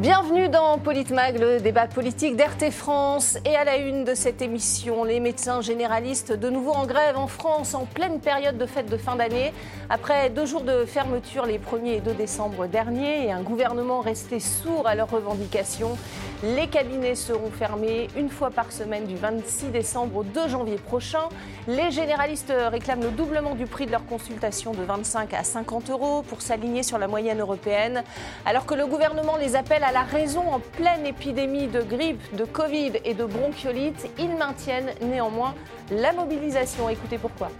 Bienvenue dans Politmag, le débat politique d'RT France. Et à la une de cette émission, les médecins généralistes de nouveau en grève en France en pleine période de fête de fin d'année. Après deux jours de fermeture les 1er et 2 décembre dernier et un gouvernement resté sourd à leurs revendications, les cabinets seront fermés une fois par semaine du 26 décembre au 2 janvier prochain. Les généralistes réclament le doublement du prix de leur consultation de 25 à 50 euros pour s'aligner sur la moyenne européenne, alors que le gouvernement les appelle à la raison en pleine épidémie de grippe, de Covid et de bronchiolite. Ils maintiennent néanmoins la mobilisation. Écoutez pourquoi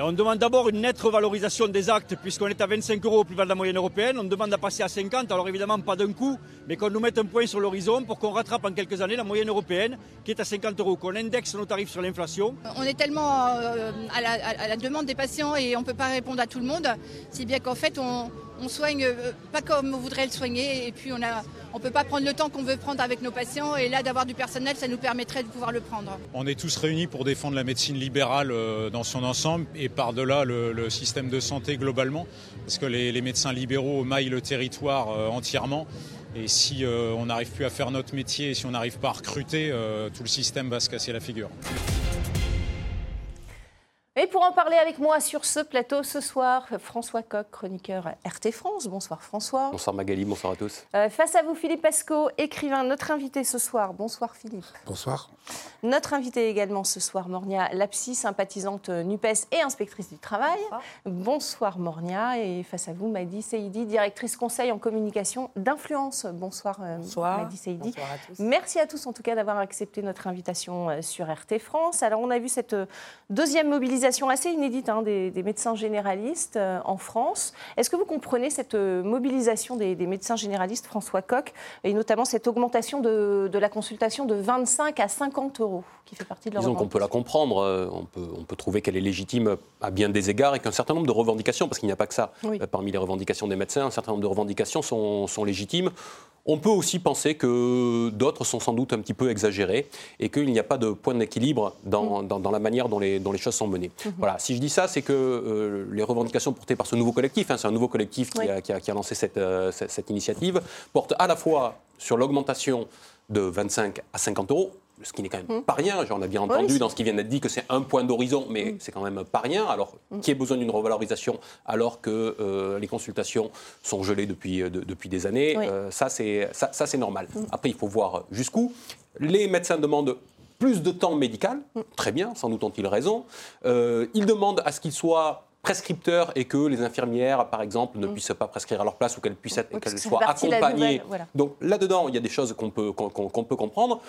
on demande d'abord une nette revalorisation des actes, puisqu'on est à 25 euros au plus bas de la moyenne européenne. On demande à passer à 50, alors évidemment pas d'un coup, mais qu'on nous mette un point sur l'horizon pour qu'on rattrape en quelques années la moyenne européenne, qui est à 50 euros, qu'on indexe nos tarifs sur l'inflation. On est tellement euh, à, la, demande des patients et on ne peut pas répondre à tout le monde, si bien qu'en fait on, on soigne euh, pas comme on voudrait le soigner, et puis on a on ne peut pas prendre le temps qu'on veut prendre avec nos patients et là d'avoir du personnel, ça nous permettrait de pouvoir le prendre. On est tous réunis pour défendre la médecine libérale euh, dans son ensemble et par-delà le, système de santé globalement, parce que les, médecins libéraux maillent le territoire euh, entièrement. Et si on n'arrive plus à faire notre métier et si on n'arrive pas à recruter, tout le système va se casser la figure. Et pour en parler avec moi sur ce plateau ce soir, François Coq, chroniqueur RT France. Bonsoir François. Bonsoir Magali, bonsoir à tous. Euh, face à vous Philippe Pasco, écrivain, notre invité ce soir. Bonsoir Philippe. Bonsoir. Notre invité également ce soir, Mornia Lapsi, sympathisante NUPES et inspectrice du travail. Bonsoir, Mornia. Et face à vous, Madi Seidi, directrice conseil en communication d'influence. Bonsoir, euh, bonsoir. Madi Seidi. Bonsoir à tous. Merci à tous en tout cas d'avoir accepté notre invitation euh, sur RT France. Alors on a vu cette deuxième mobilisation assez inédite hein, des, médecins généralistes euh, en France. Est-ce que vous comprenez cette euh, mobilisation des, médecins généralistes, François Coq, et notamment cette augmentation de, la consultation de 25 à 50 euros qui fait partie de leur Disons qu'on peut la comprendre, euh, on peut, on peut trouver qu'elle est légitime à bien des égards et qu'un certain nombre de revendications, parce qu'il n'y a pas que ça, parmi les revendications des médecins, un certain nombre de revendications sont, sont légitimes. On peut aussi penser que d'autres sont sans doute un petit peu exagérés et qu'il n'y a pas de point d'équilibre dans, mm. la manière dont les, choses sont menées. Mm-hmm. Voilà. Si je dis ça, c'est que euh, les revendications portées par ce nouveau collectif, hein, c'est un nouveau collectif qui, a, lancé euh, cette, cette initiative, portent à la fois sur l'augmentation de 25 à 50 euros ce qui n'est quand même mmh. pas rien. J'en ai bien entendu dans ce qui vient d'être dit que c'est un point d'horizon, mais mmh. c'est quand même pas rien. Alors, mmh. qui ait besoin d'une revalorisation alors que euh, les consultations sont gelées depuis, euh, depuis des années euh, Ça, c'est ça, c'est normal. Après, il faut voir jusqu'où. Les médecins demandent plus de temps médical. Très bien, sans doute ont-ils raison. ils demandent à ce qu'il soit prescripteurs et que les infirmières, par exemple, ne puissent pas prescrire à leur place ou qu'elles puissent être, qu'elles soient accompagnées. Donc là-dedans, il y a des choses qu'on peut, qu'on peut comprendre.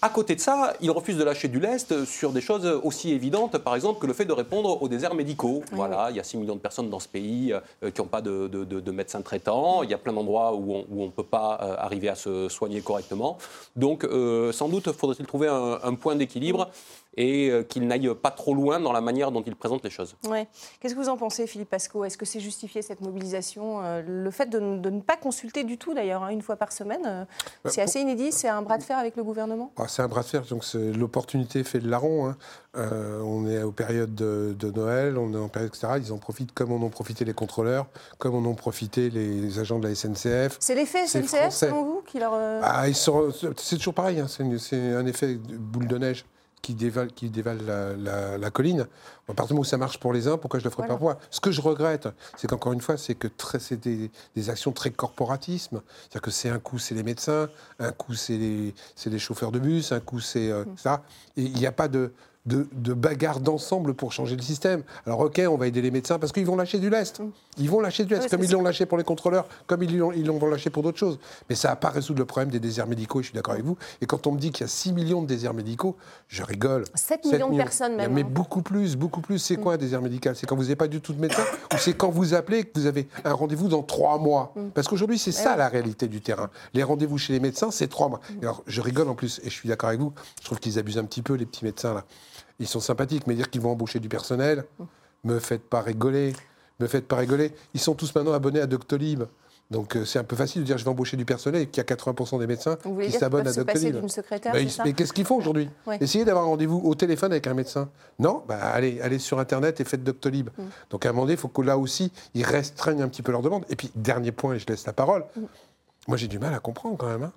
À côté de ça, il refuse de lâcher du lest sur des choses aussi évidentes, par exemple, que le fait de répondre aux déserts médicaux. Voilà, il y a 6 millions de personnes dans ce pays euh, qui n'ont pas de, de, médecins traitants. Il y a plein d'endroits où on ne peut pas euh, arriver à se soigner correctement. Donc, euh, sans doute, faudrait-il trouver un, un point d'équilibre et euh, qu'il n'aille pas trop loin dans la manière dont il présente les choses. Ouais. Qu'est-ce que vous en pensez, Philippe Pasco Est-ce que c'est justifié cette mobilisation euh, Le fait de, ne pas consulter du tout, d'ailleurs, hein, une fois par semaine, euh, bah, c'est assez inédit. C'est un bras de fer avec le gouvernement? Ah, C'est un bras de fer, donc l'opportunité fait le larron. Hein. on est aux périodes de, Noël, on est en période, etc. Ils en profitent comme en ont profité les contrôleurs, comme en ont profité les agents de la SNCF. C'est l'effet SNCF, selon vous, qui leur. Ah, c'est toujours pareil, hein. c'est un effet boule de neige qui dévalent, qui la, la, colline. À partir du moment où ça marche pour les uns, pourquoi je le ferais pas pour moi? Ce que je regrette, c'est qu'encore une fois, c'est que c'est des, des, actions très corporatisme. C'est-à-dire que c'est un coup, c'est les médecins, un coup, c'est les, les, chauffeurs de bus, un coup, c'est euh, mmh. ça. Et il n'y a pas de de, de bagarre d'ensemble pour changer le système. Alors ok, on va aider les médecins parce qu'ils vont lâcher du lest. Mm. Ils vont lâcher du lest, comme ils l'ont lâché pour les contrôleurs, comme ils l'ont ils lâcher pour d'autres choses. Mais ça n'a pas résoudre le problème des déserts médicaux, et je suis d'accord avec vous. Et quand on me dit qu'il y a 6 millions de déserts médicaux, je rigole. 7 millions, de personnes même. Mais hein. beaucoup plus, beaucoup plus. C'est mm. quoi un désert médical? C'est quand vous n'avez pas du tout de médecin ou c'est quand vous appelez et que vous avez un rendez-vous dans 3 mois? Mm. Parce qu'aujourd'hui, c'est ça la réalité du terrain. Les rendez-vous chez les médecins, c'est 3 mois. Alors, je rigole en plus, et je suis d'accord avec vous, je trouve qu'ils abusent un petit peu, les petits médecins là ils sont sympathiques, mais dire qu'ils vont embaucher du personnel, me faites pas rigoler, me faites pas rigoler. Ils sont tous maintenant abonnés à Doctolib. Donc euh, c'est un peu facile de dire je vais embaucher du personnel et qu'il y a 80% des médecins qui s'abonnent à Doctolib. mais qu'est-ce qu'ils font aujourd'hui? Essayez d'avoir un rendez-vous au téléphone avec un médecin. Non? Bah, allez, allez sur Internet et faites Doctolib. Mm. Donc à un moment donné, il faut que là aussi, ils restreignent un petit peu leur demande. Et puis, dernier point, et je laisse la parole. Mm. Moi, j'ai du mal à comprendre quand même. Hein.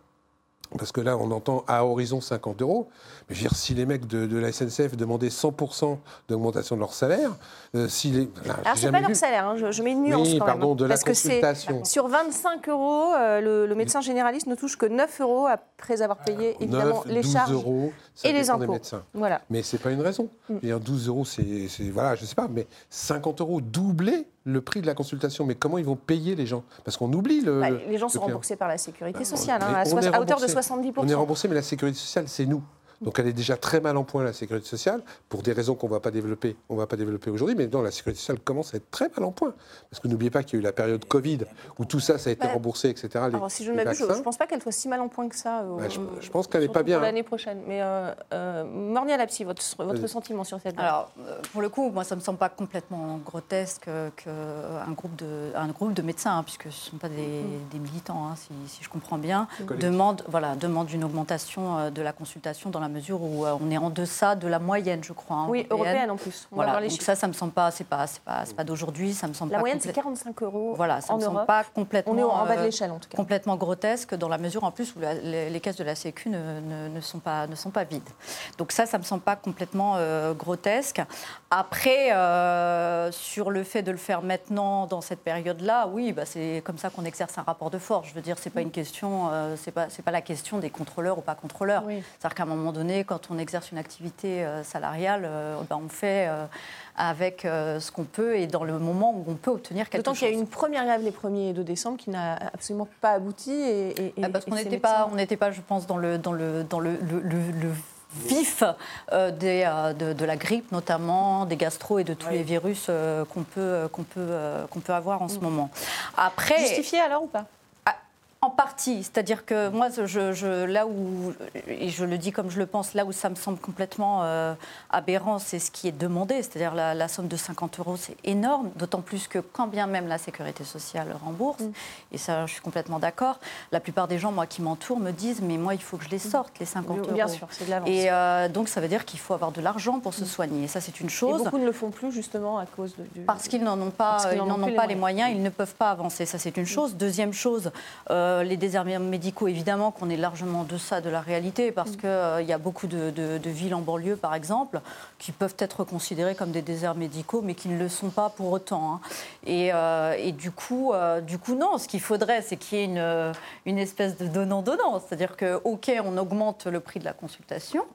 Parce que là, on entend à horizon 50 euros. Mais je veux dire, si les mecs de, la SNCF demandaient 100% d'augmentation de leur salaire, euh, si les. Alors, c'est pas leur salaire, hein, je, mets une nuance oui, quand pardon, même. de parce la consultation. que sur 25 euros, euh, le, médecin généraliste ne touche que 9 euros après avoir payé évidemment les charges euros, et les impôts. médecins. Voilà. Mais c'est pas une raison. Mm. 12 euros, c'est. Voilà, je sais pas, mais 50 euros doublés le prix de la consultation. Mais comment ils vont payer les gens? Parce qu'on oublie le. Bah, les gens sont remboursés par la sécurité bah, sociale, hein, à, hauteur de 70%. On est remboursé, mais la sécurité sociale, c'est nous. Donc elle est déjà très mal en point, la sécurité sociale, pour des raisons qu'on ne va pas développer, on va pas développer aujourd'hui, mais non, la sécurité sociale commence à être très mal en point. Parce que n'oubliez pas qu'il y a eu la période Covid, où tout ça, ça a été remboursé, etc. alors si je ne m'abuse, je ne pense pas qu'elle soit si mal en point que ça. Euh, bah, je, pense qu'elle n'est pas bien. Pour l'année prochaine. Mais euh, euh, Mornia Lapsi, votre, votre sentiment sur cette Alors, euh, pour le coup, moi, ça ne me semble pas complètement grotesque qu'un groupe, de, un groupe de médecins, hein, puisque ce ne sont pas des, mm. militants, hein, si, si, je comprends bien, demande, voilà, demande une augmentation de la consultation dans la mesure où on on est en deçà de la moyenne, je crois. Hein, oui, européenne, en plus. voilà, donc ça, ça me semble pas, c'est pas, c'est pas, pas d'aujourd'hui, ça me semble la pas. La moyenne, c'est 45 euros. Voilà, ça en me semble pas complètement. On est en bas de euh, l'échelle, en tout cas. Complètement grotesque dans la mesure, en plus, où les, caisses de la Sécu ne, ne, sont pas, ne sont pas vides. Donc ça, ça me semble pas complètement euh, grotesque. Après, euh, sur le fait de le faire maintenant, dans cette période-là, oui, bah, c'est comme ça qu'on exerce un rapport de force. Je veux dire, c'est pas une question, c'est pas, c'est pas la question des contrôleurs ou pas contrôleurs. C'est-à-dire qu'à un moment donné, quand on exerce une activité euh, salariale, euh, ben, on fait euh, avec ce qu'on peut et dans le moment où on peut obtenir quelque chose. D'autant qu'il y a eu une première grève les 1er et 2 décembre qui n'a absolument pas abouti. Et, ah, parce qu'on n'était pas, on pas, je pense, dans le, dans le, dans le, le, vif des, de, la grippe notamment, des gastro et de tous les virus qu'on peut, qu'on peut, qu'on peut avoir en ce mm. moment. Après, Justifié alors ou pas? En partie, c'est-à-dire que moi, je, là où, et je le dis comme je le pense, là où ça me semble complètement euh, aberrant, c'est ce qui est demandé, c'est-à-dire la, somme de 50 euros, c'est énorme, d'autant plus que quand bien même la sécurité sociale rembourse, mm. et ça, je suis complètement d'accord, la plupart des gens, moi, qui m'entourent, me disent, mais moi, il faut que je les mm. sorte, les 50 euros. Bien sûr, c'est de l'avance. Et euh, donc, ça veut dire qu'il faut avoir de l'argent pour se mm. soigner, et ça, c'est une chose. Et beaucoup ne le font plus, justement, à cause de, du... Parce qu'ils n'en ont pas, ils n'en ont, pas les moyens, ils ne peuvent pas avancer, ça, c'est une chose. Deuxième chose, euh, euh, les déserts médicaux, évidemment qu'on est largement en deçà de la réalité, parce mm. qu'il euh, y a beaucoup de, villes en banlieue, par exemple, qui peuvent être considérées comme des déserts médicaux, mais qui ne le sont pas pour autant. Hein. Euh, et, du, coup, du coup, non, ce qu'il faudrait, c'est qu'il y ait une, une espèce de donnant-donnant. C'est-à-dire que, OK, on augmente le prix de la consultation,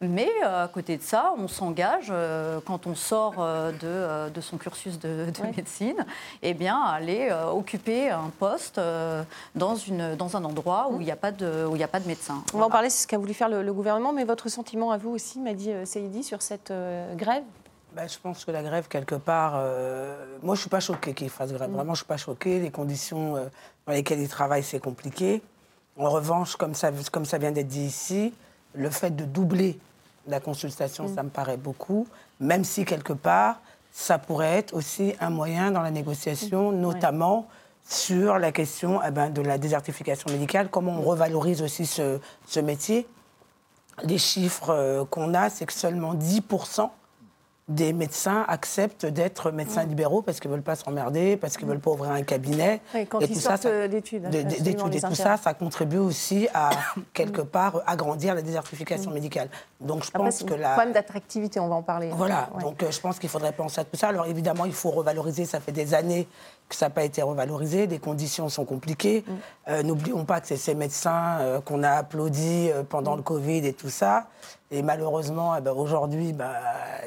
mais euh, à côté de ça, on s'engage, euh, quand on sort euh, de, son cursus de, médecine, eh bien, à aller occuper un poste dans, une, dans un endroit où il n'y a, pas de, où a pas de médecin. On va en parler, c'est ce qu'a voulu faire le, gouvernement, mais votre sentiment à vous aussi, m'a dit Saïdi, sur cette grève? Bah, je pense que la grève, quelque part, moi je ne suis pas choquée qu'il fasse grève. Mm. Vraiment, je ne suis pas choquée. Les conditions dans lesquelles il travaille, c'est compliqué. En revanche, comme ça, comme ça vient d'être dit ici, le fait de doubler la consultation, mm. ça me paraît beaucoup, même si quelque part, ça pourrait être aussi un moyen dans la négociation, mm. notamment sur la question eh ben, de la désertification médicale, comment on revalorise aussi ce, ce métier. Les chiffres euh, qu'on a, c'est que seulement 10% des médecins acceptent d'être médecins libéraux parce qu'ils ne veulent pas s'emmerder, parce qu'ils ne veulent pas ouvrir un cabinet. quand et tout ça, d'études. D'études et tout ça, ça contribue aussi à, quelque part, agrandir la désertification mm. médicale. Donc je pense que la... problème d'attractivité, on va en parler. Voilà, donc euh, je pense qu'il faudrait penser à tout ça. Alors évidemment, il faut revaloriser, ça fait des années que ça n'a pas été revalorisé, les conditions sont compliquées. Mm. Euh, n'oublions pas que c'est ces médecins euh, qu'on a applaudis pendant le Covid et tout ça. Et malheureusement, eh ben, aujourd'hui, bah,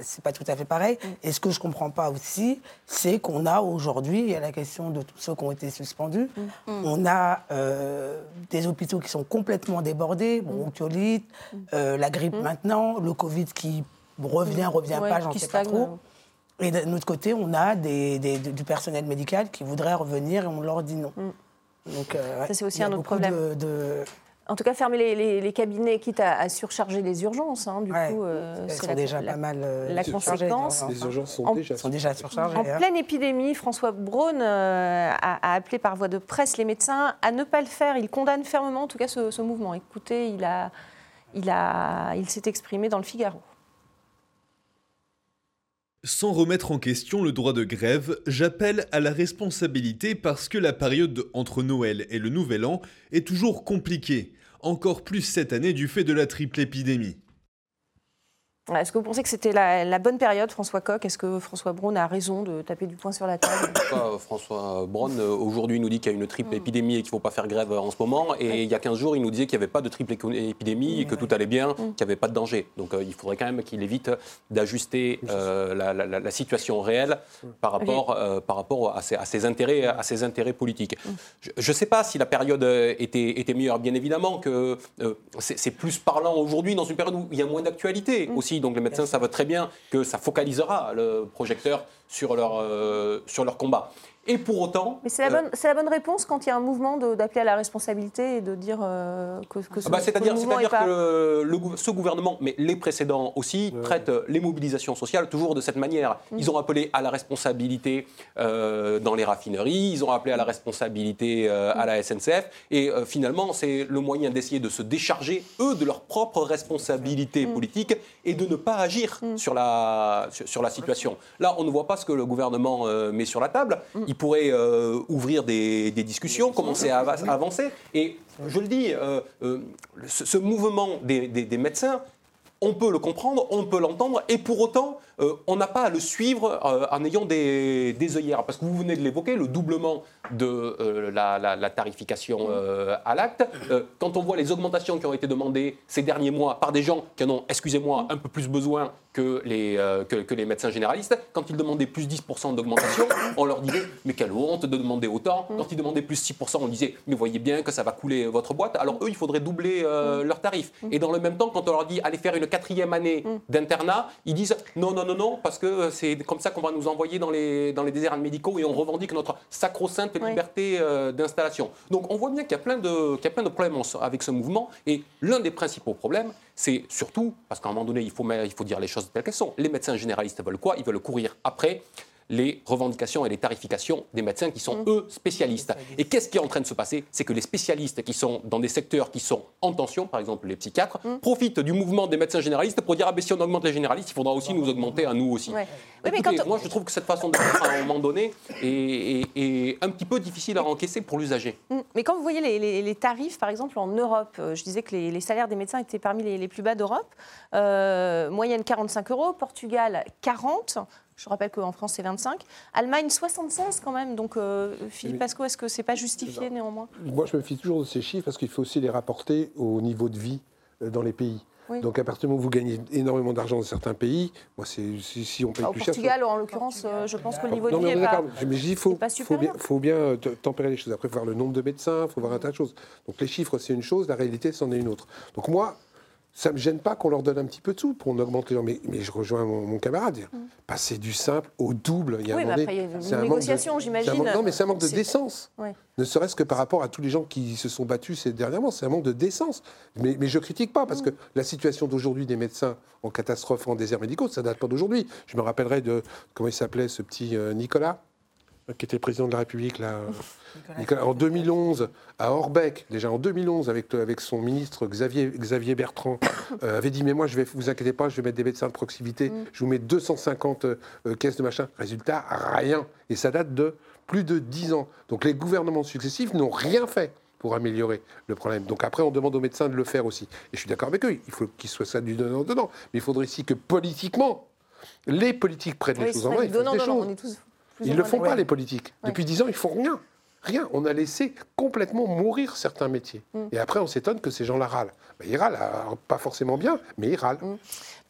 c'est pas tout à fait pareil. Mm. Et ce que je comprends pas aussi, c'est qu'on a aujourd'hui, il y a la question de tous ceux qui ont été suspendus, mm. Mm. on a euh, des hôpitaux qui sont complètement débordés, bronchiolite, euh, la grippe maintenant, le Covid qui revient, revient pas, j'en sais pas trop. Et de notre côté, on a des, du personnel médical qui voudrait revenir et on leur dit non. Donc, euh, ça, c'est aussi un autre problème. de en tout cas, fermer les, cabinets, quitte à, surcharger les urgences. Hein, du coup, euh, c'est déjà pas mal. Euh, la conséquence. Les urgences sont, déjà, sont déjà surchargées. En hein. pleine épidémie, François Braun euh, a, appelé par voie de presse les médecins à ne pas le faire. Il condamne fermement, en tout cas, ce, mouvement. Écoutez, il a, il a, il s'est exprimé dans le Figaro. Sans remettre en question le droit de grève, j'appelle à la responsabilité parce que la période entre Noël et le Nouvel An est toujours compliquée, encore plus cette année du fait de la triple épidémie. Est-ce que vous pensez que c'était la, bonne période, François Coq? Est-ce que François Braun a raison de taper du poing sur la table? François Braun, euh, aujourd'hui, nous dit qu'il y a une triple mm. épidémie et qu'il ne faut pas faire grève en ce moment. Et il y a 15 jours, il nous disait qu'il n'y avait pas de triple épidémie et que tout allait bien, mm. qu'il n'y avait pas de danger. Donc euh, il faudrait quand même qu'il évite d'ajuster euh, la, situation réelle par rapport, par rapport à, ses, intérêts, à ses intérêts politiques. Je ne sais pas si la période était, était meilleure. Bien évidemment que c'est plus parlant aujourd'hui dans une période où il y a moins d'actualité aussi donc les médecins savent très bien que ça focalisera le projecteur sur leur, euh, sur leur combat. Et pour autant. Mais c'est la, euh, bonne, la bonne réponse quand il y a un mouvement d'appeler à la responsabilité et de dire euh, que, que, ce, ah bah, C'est-à-dire que, pas... que le, ce gouvernement, mais les précédents aussi, traitent les mobilisations sociales toujours de cette manière. Mm. Ils ont appelé à la responsabilité euh, dans les raffineries, ils ont appelé à la responsabilité à la SNCF, et finalement, c'est le moyen d'essayer de se décharger, eux, de leur propre responsabilité mm. politique et de ne pas agir mm. sur, la, sur, la situation. Là, on ne voit pas ce que le gouvernement met sur la table il pourrait euh, ouvrir des, discussions, commencer à avancer. Et je le dis, euh, euh, ce, mouvement des, médecins, on peut le comprendre, on peut l'entendre, et pour autant, on n'a pas à le suivre en ayant des, des, œillères. Parce que vous venez de l'évoquer, le doublement de la, tarification à l'acte. quand on voit les augmentations qui ont été demandées ces derniers mois par des gens qui en ont, excusez-moi, un peu plus besoin que les, euh, que, les médecins généralistes. Quand ils demandaient plus 10% d'augmentation, on leur disait Mais quelle honte de demander autant. Quand ils demandaient plus 6%, on disait Mais voyez bien que ça va couler votre boîte. Alors eux, il faudrait doubler euh, leurs tarifs. Et dans le même temps, quand on leur dit Allez faire une quatrième année d'internat, ils disent Non, non, non, non, parce que c'est comme ça qu'on va nous envoyer dans les, dans les déserts médicaux et on revendique notre sacro-sainte liberté euh, d'installation. Donc on voit bien qu'il y, a plein de, qu'il y a plein de problèmes avec ce mouvement. Et l'un des principaux problèmes, c'est surtout, parce qu'à un moment donné, il faut, il faut dire les choses telles qu'elles sont, les médecins généralistes veulent quoi? Ils veulent courir après les revendications et les tarifications des médecins qui sont, mmh. eux, spécialistes. Et qu'est-ce qui est en train de se passer? C'est que les spécialistes qui sont dans des secteurs qui sont en tension, par exemple les psychiatres, mmh. profitent du mouvement des médecins généralistes pour dire ah ben si on augmente les généralistes, il faudra aussi nous augmenter à nous aussi. Moi, je trouve que cette façon de faire à un moment donné est, un petit peu difficile à encaisser pour l'usager. Mmh. Mais quand vous voyez les, tarifs, par exemple en Europe, euh, je disais que les, salaires des médecins étaient parmi les, plus bas d'Europe. Euh, moyenne 45 euros, Portugal 40. Je rappelle qu'en France, c'est 25. Allemagne, 76 quand même. Donc, euh, Philippe Pasco, est-ce que ce n'est pas justifié néanmoins? Moi, je me fie toujours de ces chiffres parce qu'il faut aussi les rapporter au niveau de vie euh, dans les pays. Donc à partir du moment où vous gagnez énormément d'argent dans certains pays, moi c'est si, on paye plus cher. Au Portugal, en l'occurrence, euh, je pense que le niveau de vie est pas, mais il faut, faut, bien, faut bien tempérer les choses. Après, il faut voir le nombre de médecins, il faut voir un tas de choses. Donc les chiffres, c'est une chose, la réalité, c'en est une autre. Donc moi, ça ne me gêne pas qu'on leur donne un petit peu de sous pour augmenter les mais, mais je rejoins mon, camarade. Mm. Passer du simple au double, il y a oui, un après, il y a une négociation, j'imagine. Non, mais c'est un manque de décence. Ne serait-ce que par rapport à tous les gens qui se sont battus ces dernièrement, c'est un manque de décence. Mais, mais je critique pas, parce mm. que la situation d'aujourd'hui des médecins en catastrophe en désert médicaux, ça date pas d'aujourd'hui. Je me rappellerai de, comment il s'appelait, ce petit euh, Nicolas? Qui était président de la République là, en 2011 à Orbeck, déjà en 2011 avec, avec son ministre Xavier, Xavier Bertrand, euh, avait dit mais moi je vais vous inquiétez pas, je vais mettre des médecins de proximité, mm. je vous mets 250 euh, caisses de machin. Résultat rien et ça date de plus de 10 ans. Donc les gouvernements successifs n'ont rien fait pour améliorer le problème. Donc après, on demande aux médecins de le faire aussi. Et je suis d'accord avec eux, il faut qu'ils soient ça du donnant-donnant. Mais il faudrait aussi que politiquement, les politiques prennent les choses en main. Ils des choses. Ils ne le font pas, les politiques. Depuis dix ans, ils font rien. Rien. On a laissé complètement mourir certains métiers. Mm. Et après, on s'étonne que ces gens-là râlent. Ben, ils râlent, pas forcément bien, mais ils râlent. Mm.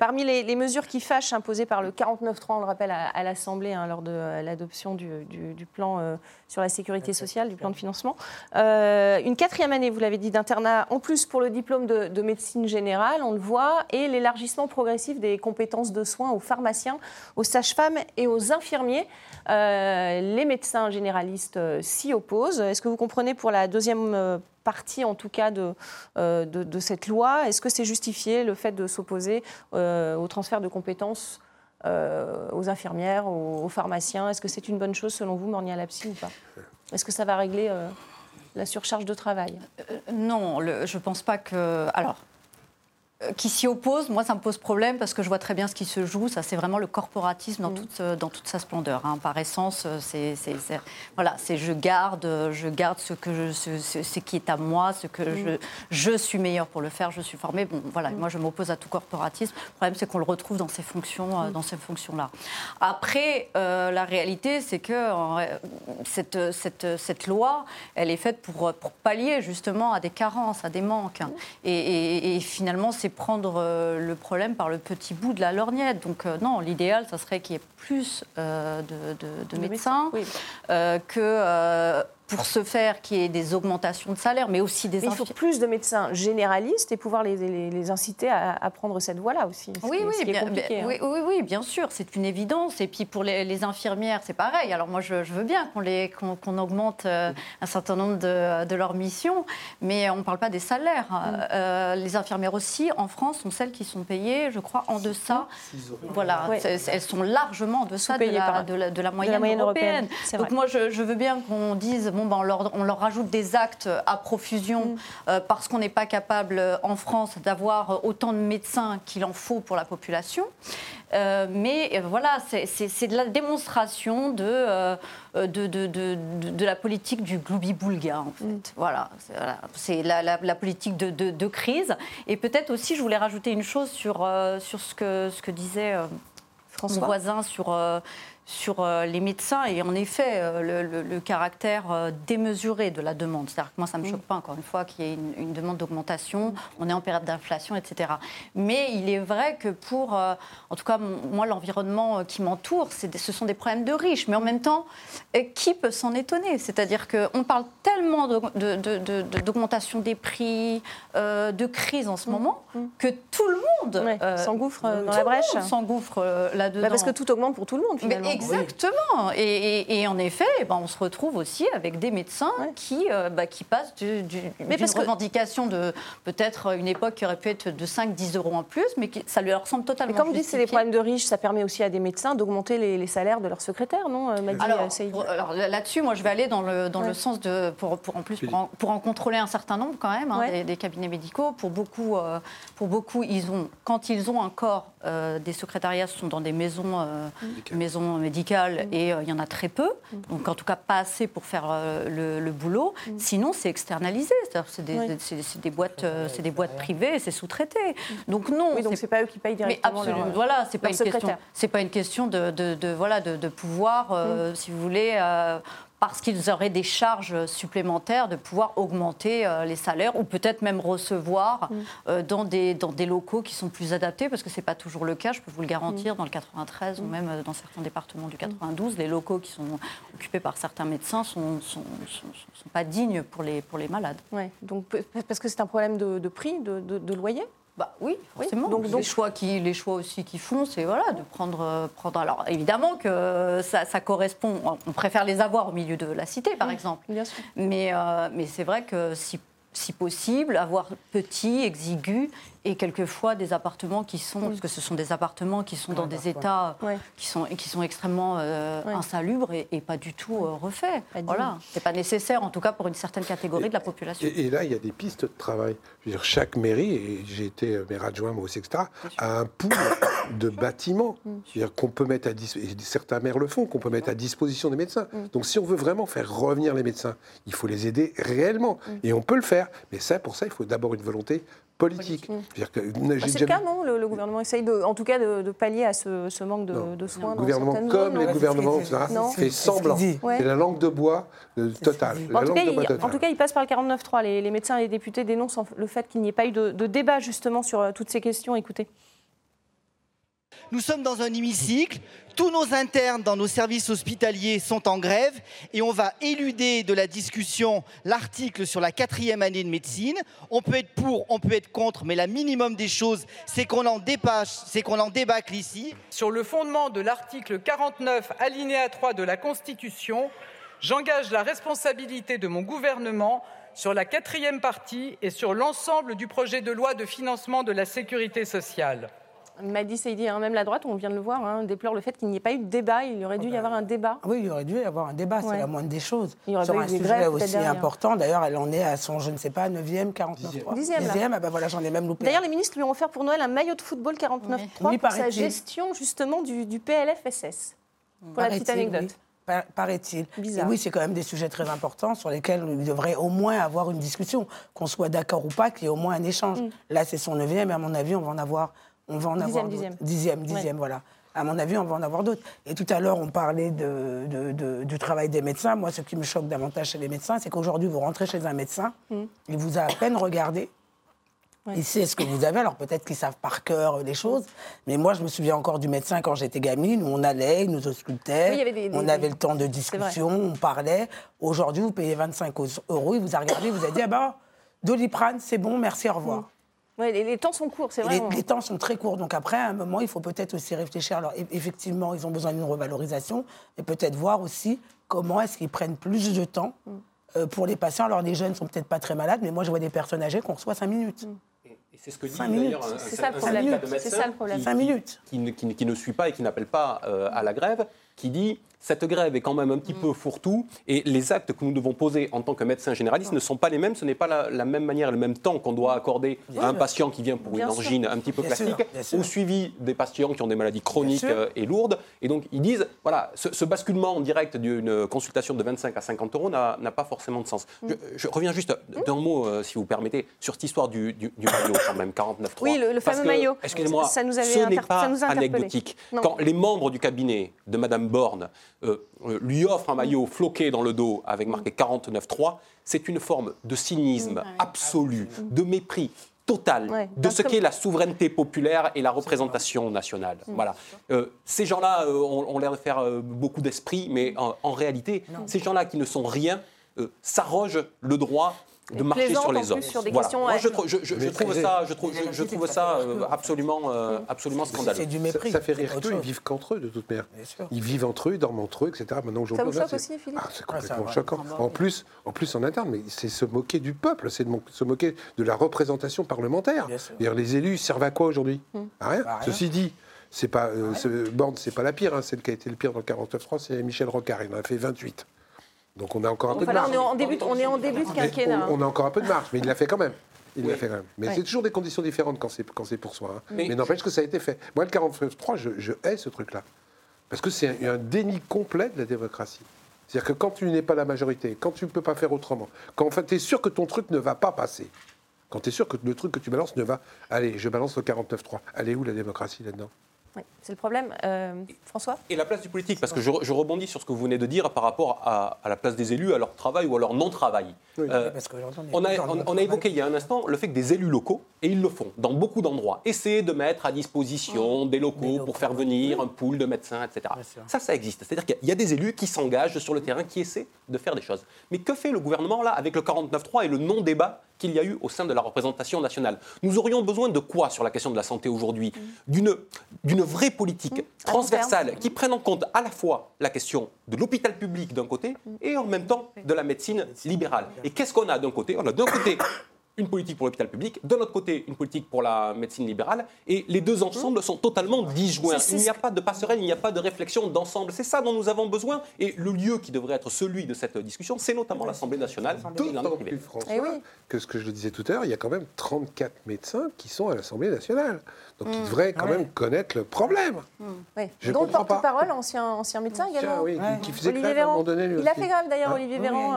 Parmi les, mesures qui fâchent imposées par le 49.3, on le rappelle, à, l'Assemblée hein, lors de euh, l'adoption du, plan euh, sur la sécurité sociale, du plan de financement, euh, une quatrième année, vous l'avez dit, d'internat en plus pour le diplôme de, médecine générale, on le voit, et l'élargissement progressif des compétences de soins aux pharmaciens, aux sages-femmes et aux infirmiers. Les médecins généralistes s'y opposent. Est-ce que vous comprenez pour la deuxième partie en tout cas de, euh, cette loi. Est-ce que c'est justifié le fait de s'opposer euh, au transfert de compétences euh, aux infirmières, aux, pharmaciens? Est-ce que c'est une bonne chose selon vous, Mornia Lapsi, ou pas? Est-ce que ça va régler la surcharge de travail? Non, je ne pense pas que... Alors, euh, qui s'y oppose, moi, ça me pose problème parce que je vois très bien ce qui se joue. Ça, c'est vraiment le corporatisme dans, mm. toute, dans toute sa splendeur. Hein. Par essence, euh, c'est, voilà, c'est je garde, je garde ce que je, ce, qui est à moi, ce que mm. je, je suis meilleur pour le faire, je suis formé. Bon, voilà, mm. moi, je m'oppose à tout corporatisme. Le problème, c'est qu'on le retrouve dans ces fonctions, euh, dans ces fonctions-là. Après, la réalité, c'est que cette, cette, cette, loi, elle est faite pour, pour pallier justement à des carences, à des manques. et, et finalement, c'est prendre euh, le problème par le petit bout de la lorgnette. Donc euh, non, l'idéal, ça serait qu'il y ait plus euh, de, médecins, que pour ce faire qu'il y ait des augmentations de salaire, mais aussi des... Mais il faut plus de médecins généralistes et pouvoir les, les, inciter à, prendre cette voie-là aussi. Oui, oui, bien, hein. oui, oui, oui, bien sûr, c'est une évidence. Et puis pour les, infirmières, c'est pareil. Alors moi, je, veux bien qu'on qu'on augmente euh, un certain nombre de, de, leurs missions, mais on ne parle pas des salaires. Mm. Euh, les infirmières aussi, en France, sont celles qui sont payées, je crois, en deçà. Voilà, elles sont largement en deçà de la, de la, moyenne, européenne. Donc moi, je, je veux bien qu'on dise ben, on, leur, rajoute des actes à profusion mm. euh, parce qu'on n'est pas capable euh, en France d'avoir autant de médecins qu'il en faut pour la population. Euh, mais voilà, c'est de la démonstration de, de, la politique du gloubi-boulga, en fait. Mm. Voilà, c'est la, politique de, crise. Et peut-être aussi, je voulais rajouter une chose sur, sur ce, que, ce que disait François. mon voisin sur sur euh, les médecins et en effet euh, le, caractère euh, démesuré de la demande. C'est-à-dire que moi, ça ne me choque pas, encore une fois, qu'il y ait une, demande d'augmentation. On est en période d'inflation, etc. Mais il est vrai que pour, en tout cas, moi, l'environnement qui m'entoure, ce sont des problèmes de riches. Mais en même temps, qui peut s'en étonner? C'est-à-dire qu'on parle tellement d'augmentation des prix, de crise en ce mm. moment, mm. que tout le monde s'engouffre dans la brèche. S'engouffre là-dedans. Bah, parce que tout augmente pour tout le monde, finalement. Exactement. Et, en effet, eh ben, on se retrouve aussi avec des médecins qui, euh, bah, qui passent d'une revendication de peut-être une époque qui aurait pu être de 5-10 euros en plus, mais qui, ça lui ressemble totalement. Mais comme vous dites, c'est des problèmes de riches, ça permet aussi à des médecins d'augmenter les, salaires de leurs secrétaires, non euh, Alors, euh, alors là-dessus, moi, je vais aller dans le, dans le sens de, pour, pour en plus, pour en, contrôler un certain nombre quand même, hein, des, cabinets médicaux. Pour beaucoup, pour beaucoup, ils ont, quand ils ont encore des secrétariats, ce sont dans des maisons, maisons médicale mm. et euh, il y en a très peu, mm. donc en tout cas pas assez pour faire euh, le, boulot. Mm. Sinon, c'est externalisé, c'est des, boîtes, euh, c'est des boîtes privées, c'est sous-traité. Donc non, oui, donc c'est pas eux qui payent directement. Mais absolument, voilà, c'est pas une question. C'est pas une question de, de, voilà de, pouvoir, si vous voulez parce qu'ils auraient des charges supplémentaires de pouvoir augmenter euh, les salaires ou peut-être même recevoir mm. euh, dans, des, dans des locaux qui sont plus adaptés, parce que ce n'est pas toujours le cas, je peux vous le garantir, mm. dans le 93 ou mm. même euh, dans certains départements du 92, les locaux qui sont occupés par certains médecins ne sont, sont, sont, pas dignes pour les, pour les malades. Ouais, donc, parce que c'est un problème de, prix, de, de loyer? Bah oui, forcément. donc, les, choix qui, les choix aussi qu'ils font, c'est voilà, de prendre, prendre. Alors évidemment que ça, ça, correspond. On préfère les avoir au milieu de la cité, par exemple. Bien sûr. Mais, euh, mais c'est vrai que si si possible, avoir petit, exigu, et quelquefois des appartements qui sont, parce que ce sont des appartements qui sont dans des états qui, sont, qui sont extrêmement euh, insalubres et, pas du tout euh, refaits. Voilà, c'est pas nécessaire, en tout cas pour une certaine catégorie de la population. Et, là, il y a des pistes de travail. Je veux dire, chaque mairie, et j'ai été euh, maire adjoint, moi aussi, etc., a un pool de bâtiments mm. qu'on peut mettre à disposition, certains maires le font, qu'on peut mettre à disposition des médecins. Mm. Donc si on veut vraiment faire revenir les médecins, il faut les aider réellement. Mm. Et on peut le faire. Mais ça, pour ça, il faut d'abord une volonté politique. Bah, c'est le cas, non le, gouvernement essaye, de, en tout cas, de, pallier à ce, manque de, soins. Le gouvernement, comme les gouvernements, fait semblant. C'est la langue de bois totale. En, tout cas, il, passe par le 49-3. Les, les, médecins et les députés dénoncent le fait qu'il n'y ait pas eu de, débat justement sur euh, toutes ces questions. Écoutez. Nous sommes dans un hémicycle, tous nos internes dans nos services hospitaliers sont en grève et on va éluder de la discussion l'article sur la quatrième année de médecine. On peut être pour, on peut être contre, mais la minimum des choses, c'est qu'on en dépasse, c'est qu'on en débâcle ici. Sur le fondement de l'article 49, alinéa 3 de la Constitution, j'engage la responsabilité de mon gouvernement sur la quatrième partie et sur l'ensemble du projet de loi de financement de la sécurité sociale. Madi Seydi, hein, même la droite, on vient de le voir, hein, déplore le fait qu'il n'y ait pas eu de débat. Il aurait dû y avoir un débat. Oui, il aurait dû y avoir un débat, c'est la moindre des choses. Il y aurait Sur un sujet grèves, aussi important. D'ailleurs, elle en est à son, je ne sais pas, 9e, 49 Dixième. 3. Dixième, là. Dixième, ah ben voilà, j'en ai même loupé. D'ailleurs, les ministres lui ont offert pour Noël un maillot de football 49.3 Oui, pour sa gestion justement du, du PLFSS. Pour la petite anecdote. oui. Pa- Paraît-il. Oui, c'est quand même des sujets très importants sur lesquels il devrait au moins avoir une discussion, qu'on soit d'accord ou pas, qu'il y ait au moins un échange. Là, c'est son neuvième, et à mon avis, on va en avoir, on va en Mm. Dixième, avoir dixième. Dixième, dixième, voilà. À mon avis, on va en avoir d'autres. Et tout à l'heure, on parlait de- de- de- du travail des médecins. Moi, ce qui me choque davantage chez les médecins, c'est qu'aujourd'hui, vous rentrez chez un médecin, Mm. il vous a à peine regardé, il sait ce que vous avez, alors peut-être qu'ils savent par cœur les choses, mais moi je me souviens encore du médecin quand j'étais gamine, où on allait, il nous auscultait, Oui, il y avait des- des- on avait le temps de discussion, on parlait. Aujourd'hui, vous payez 25 euros, il vous a regardé, il vous a dit, ah ben, Doliprane, c'est bon, merci, au revoir. Ouais, les, les temps sont courts, c'est Les, vrai. les temps sont très courts, donc après, à un moment, il faut peut-être aussi réfléchir. Alors, e- effectivement, ils ont besoin d'une revalorisation, et peut-être voir aussi comment est-ce qu'ils prennent plus de temps Mm. euh, pour les patients. Alors, les jeunes sont peut-être pas très malades, mais moi, je vois des personnes âgées qu'on reçoit 5 minutes. Et c'est ce que dit Cinq minutes. d'ailleurs un, C'est ça le un problème. syndicat de C'est médecins ça le problème. qui- Cinq minutes. Qui, ne- qui ne- qui ne suit pas et qui n'appelle pas euh, à la grève, qui dit cette grève est quand même un petit peu fourre-tout et les actes que nous devons poser en tant que médecin généraliste ne sont pas les mêmes. Ce n'est pas la, la même manière, le même temps qu'on doit accorder à un patient qui vient pour Bien une sûr. angine un petit peu Bien classique sûr. au suivi des patients qui ont des maladies chroniques euh, et lourdes. Et donc ils disent voilà, ce, ce basculement en direct d'une consultation de 25 à 50 euros n'a pas forcément de sens. Je, je reviens juste d'un mot, euh, si vous permettez, sur cette histoire du, du, du maillot quand même 49.3. Oui, le- fameux que, maillot. Excusez-moi, Ça nous avait ce n'est pas anecdotique. Non. Quand les membres du cabinet de Madame Borne lui offrent un maillot floqué dans le dos avec marqué 49.3, c'est une forme de cynisme absolu, de mépris total Ouais, de ce que- qu'est la souveraineté populaire et la représentation nationale. Voilà. Euh, ces gens-là euh, ont, ont l'air de faire euh, beaucoup d'esprit, mais en, en réalité, ces gens-là qui ne sont rien euh, s'arrogent le droit de marcher sur les autres. sur des Voilà. questions, Moi, je, trou- je- je- je trouve ça, je trouve, je, je trouve ça euh, absolument, euh, absolument scandaleux. C'est du Ça, mépris. ça fait rire qu'eux, ils vivent qu'entre eux de toute manière. Bien sûr. Ils vivent entre eux, ils dorment entre eux, etc. Maintenant, Ça vous aujourd'hui, là, choque c'est- aussi, Philippe Ah, c'est Ouais, complètement choquant. En plus, en plus, en interne, mais c'est se moquer du peuple, c'est se moquer de la représentation parlementaire. Bien sûr. D'ailleurs, les élus servent à quoi aujourd'hui À rien. Bah, rien. Ceci dit, c'est pas euh, ce- Borne, c'est pas la pire. hein. Celle qui a été le pire dans le 49.3, c'est Michel Rocard. Il en a fait 28. Donc on a encore un peu de marge. on est en début, on est en début de Mais quinquennat. on, on a encore un peu de marge, mais il l'a fait quand même. Il l'a fait quand même. Mais c'est toujours des conditions différentes quand c'est quand c'est pour soi. hein. Mais- Mais, n'empêche que ça a été fait. Moi, le 49.3, je, je hais ce truc-là. Parce que c'est un, un déni complet de la démocratie. C'est-à-dire que quand tu n'es pas la majorité, quand tu ne peux pas faire autrement, quand enfin, tu es sûr que ton truc ne va pas passer, quand tu es sûr que le truc que tu balances ne va... Allez, je balance le 49.3. Allez, où la démocratie là-dedans? Oui, c'est le problème. Euh, François Et la place du politique, parce que je, je rebondis sur ce que vous venez de dire par rapport à, à la place des élus, à leur travail ou à leur non-travail. Oui. Euh, Parce qu'aujourd'hui, on, est a, on- on a évoqué il y a un instant le fait que des élus locaux, et ils le font dans beaucoup d'endroits, essaient de mettre à disposition des locaux Des locaux, pour faire venir un pool de médecins, etc. Ça, ça existe. C'est-à-dire qu'il y a des élus qui s'engagent sur le terrain, qui essaient de faire des choses. Mais que fait le gouvernement là avec le 49.3 et le non-débat qu'il y a eu au sein de la représentation nationale. Nous aurions besoin de quoi sur la question de la santé aujourd'hui D'une d'une vraie politique long transversale qui prenne en compte à la fois la question de l'hôpital public d'un côté et en même temps de la médecine libérale. Et qu'est-ce qu'on a d'un côté? On a d'un côté une politique pour l'hôpital public, de l'autre côté une politique pour la médecine libérale, et les deux ensemble sont totalement disjoints. Il n'y a pas de passerelle, il n'y a pas de réflexion d'ensemble. C'est ça dont nous avons besoin, et le lieu qui devrait être celui de cette discussion, c'est notamment l'Assemblée nationale. et il en est D'autant privé. plus, François, oui. que ce que je le disais tout à l'heure, il y a quand même 34 médecins qui sont à l'Assemblée nationale. Donc ils devraient quand Ouais. même connaître le problème. Oui. Je pas. porte-parole, ancien, ancien médecin Tiens, également. oui, Ouais. qui, qui faisait Olivier Véran. donné. lui Il a fait grève d'ailleurs, Hein Olivier Véran. oui,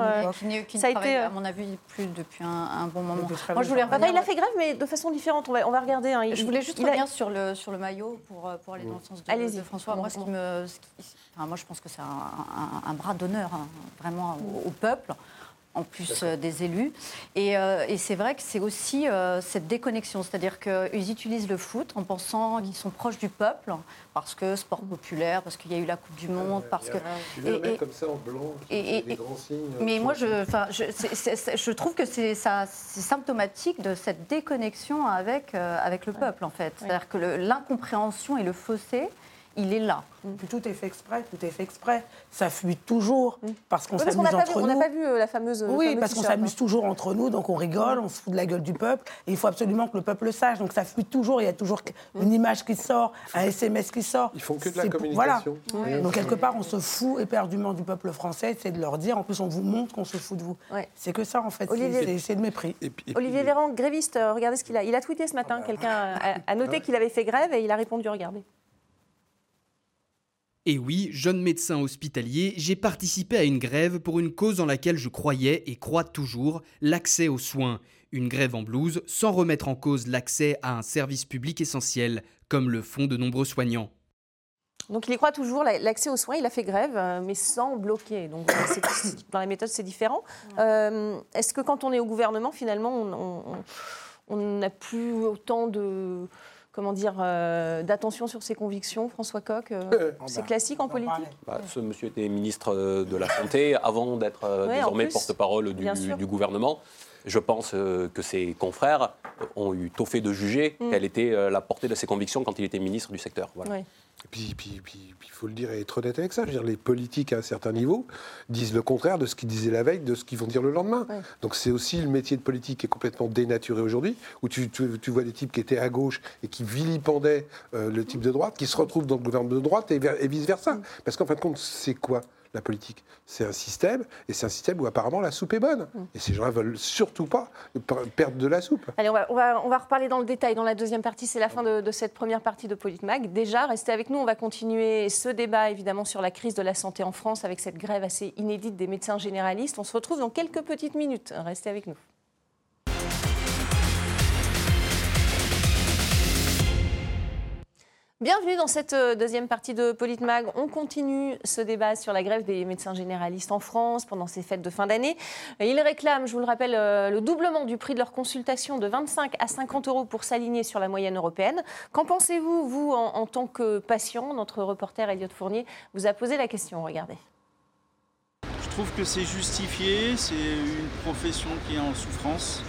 euh, ça a été, euh, à mon avis, plus depuis un, un bon moment. Moi, je voulais revenir. il a fait grève, mais de façon différente. On va, on va regarder. hein. Il- Je voulais juste il a- revenir sur le, sur le maillot pour, euh, pour aller dans le sens de, François. Moi, ce qui me, ce qui- enfin, moi, je pense que c'est un, un- un bras d'honneur, hein, vraiment, au, au peuple, en plus euh, des élus. Et, euh, et c'est vrai que c'est aussi euh, cette déconnexion, c'est-à-dire qu'ils utilisent le foot en pensant qu'ils sont proches du peuple, parce que sport populaire, parce qu'il y a eu la Coupe du Monde, parce que... Tu viens et- mettre et- comme ça en blanc, et- des grands signes. Mais moi, je, je, je trouve que c'est symptomatique de cette déconnexion avec, euh, avec le peuple, en fait. C'est-à-dire que l'incompréhension et le fossé, il est là. tout est fait exprès, tout est fait exprès. Ça fuit toujours parce qu'on s'amuse entre nous. On n'a pas vu euh, la fameuse. Oui, parce qu'on s'amuse toujours entre nous, donc on rigole, on se fout de la gueule du peuple. Et il faut absolument que le peuple le sache. Donc ça fuit toujours. Il y a toujours une image qui sort, un SMS qui sort. Ils font que de la communication. Voilà. Donc quelque part, on se fout éperdument du peuple français. C'est de leur dire. En plus, on vous montre qu'on se fout de vous. C'est que ça, en fait. C'est de mépris. Olivier Véran, gréviste, euh, regardez ce qu'il a. Il a tweeté ce matin. Quelqu'un a noté qu'il avait fait grève et il a répondu. Regardez. Et oui, jeune médecin hospitalier, j'ai participé à une grève pour une cause en laquelle je croyais et crois toujours, l'accès aux soins. Une grève en blouse sans remettre en cause l'accès à un service public essentiel, comme le font de nombreux soignants. Donc il y croit toujours, l'accès aux soins, il a fait grève, euh, mais sans bloquer. Donc dans la méthode, c'est différent. Euh, est-ce que quand on est au gouvernement, finalement, on n'a plus autant de comment dire, euh, d'attention sur ses convictions, François Coq euh, C'est bah, classique en politique. bah, Ce monsieur était ministre euh, de la Santé avant d'être désormais porte-parole du, gouvernement. Je pense que ses confrères ont eu tôt fait de juger mm. quelle était la portée de ses convictions quand il était ministre du secteur. Voilà. Et puis, puis, puis, il faut le dire et être honnête avec ça. Je veux dire, les politiques à un certain niveau disent le contraire de ce qu'ils disaient la veille, de ce qu'ils vont dire le lendemain. Donc c'est aussi le métier de politique qui est complètement dénaturé aujourd'hui, où tu, tu, vois des types qui étaient à gauche et qui vilipendaient euh, le type de droite, qui se retrouvent dans le gouvernement de droite et, et vice-versa. Mm. Parce qu'en fin de compte, c'est quoi? La politique. C'est un système, et c'est un système où apparemment la soupe est bonne. Mm. Et ces gens-là veulent surtout pas perdre de la soupe. Allez, on va, on va, on va reparler dans le détail dans la deuxième partie. C'est la fin de, cette première partie de Politmag. Déjà, restez avec nous. On va continuer ce débat, évidemment, sur la crise de la santé en France avec cette grève assez inédite des médecins généralistes. On se retrouve dans quelques petites minutes. Restez avec nous. Bienvenue dans cette euh, deuxième partie de Politmag. On continue ce débat sur la grève des médecins généralistes en France pendant ces fêtes de fin d'année. Ils réclament, je vous le rappelle, euh, le doublement du prix de leur consultation de 25 à 50 euros pour s'aligner sur la moyenne européenne. Qu'en pensez-vous, vous, en, tant que patient? Notre reporter Elliot Fournier vous a posé la question. Regardez. Je trouve que c'est justifié, c'est une profession qui est en souffrance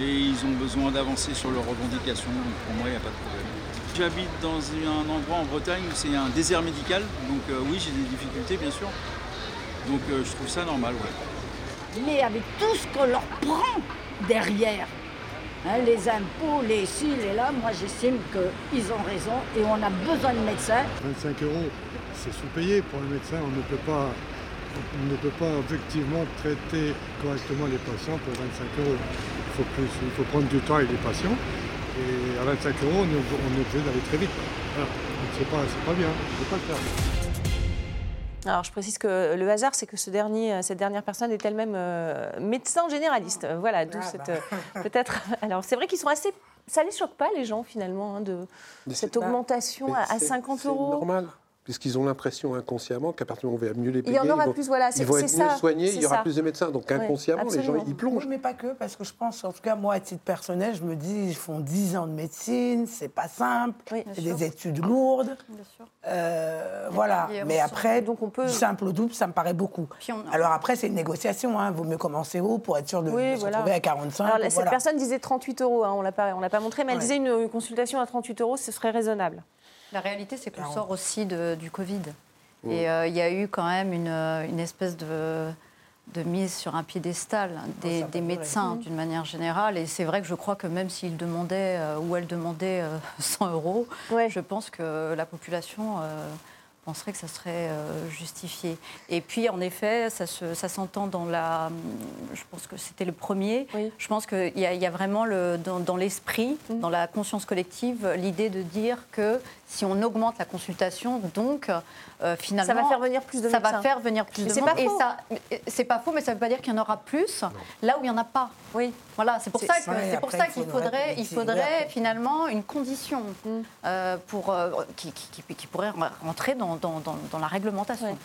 et ils ont besoin d'avancer sur leurs revendications. Donc pour moi, il n'y a pas de problème. J'habite dans un endroit en Bretagne où c'est un désert médical, donc euh, oui j'ai des difficultés bien sûr. Donc euh, je trouve ça normal, ouais. Mais avec tout ce qu'on leur prend derrière, hein, les impôts, les ci, les là, moi j'estime qu'ils ont raison et on a besoin de médecins. 25 euros, c'est sous-payé pour le médecin, on ne peut pas on ne peut pas objectivement traiter correctement les patients pour 25 euros. Il faut, plus, il faut prendre du temps avec les patients. À 25 euros, on est, obligé d'aller très vite. c'est pas, pas bien, on ne pas le faire. Alors, je précise que le hasard, c'est que ce dernier, cette dernière personne est elle-même euh, médecin généraliste. Voilà, d'où ah, cette. Bah. Euh, peut-être. Alors, c'est vrai qu'ils sont assez. Ça les choque pas, les gens, finalement, hein, de cette augmentation à, à 50 euros C'est normal puisqu'ils ont l'impression inconsciemment qu'à partir du moment où on va mieux les payer, il y en aura plus, voilà, ils vont être mieux soignés, il y aura plus de médecins. Donc inconsciemment, les gens y plongent. mais pas que, parce que je pense, en tout cas moi, à titre personnel, je me dis, ils font 10 ans de médecine, c'est pas simple, c'est des études lourdes. Bien sûr. Euh, voilà, mais après, donc on peut... du simple au double, ça me paraît beaucoup. Alors après, c'est une négociation, il hein. vaut mieux commencer haut pour être sûr de, se retrouver à 45. Alors, cette personne disait 38 euros, hein. on ne l'a pas montré, mais elle disait une consultation à 38 euros, ce serait raisonnable. La réalité, c'est qu'on sort aussi du Covid. Et euh, il y a eu quand même une, une espèce de, de, mise sur un piédestal des, des médecins d'une manière générale. Et c'est vrai que je crois que même s'ils demandaient euh, ou elles demandaient 100 euh, euros, je pense que la population penserait que ça serait justifié. Et puis, en effet, ça, ça s'entend dans la. Je pense que c'était le premier. Je pense qu'il y, y, a vraiment le, dans, dans l'esprit, mmh. dans la conscience collective, l'idée de dire que si on augmente la consultation, donc euh, finalement, ça va faire venir plus de ça va faire venir plus de monde. Et ça, c'est pas faux, mais ça ne veut pas dire qu'il y en aura plus là où il y en a pas. Oui, voilà, c'est pour ça que c'est pour ça qu'il faudrait, il faudrait finalement une condition mm. euh, pour euh, qui, qui, qui, pourrait rentrer dans, dans, dans, la réglementation.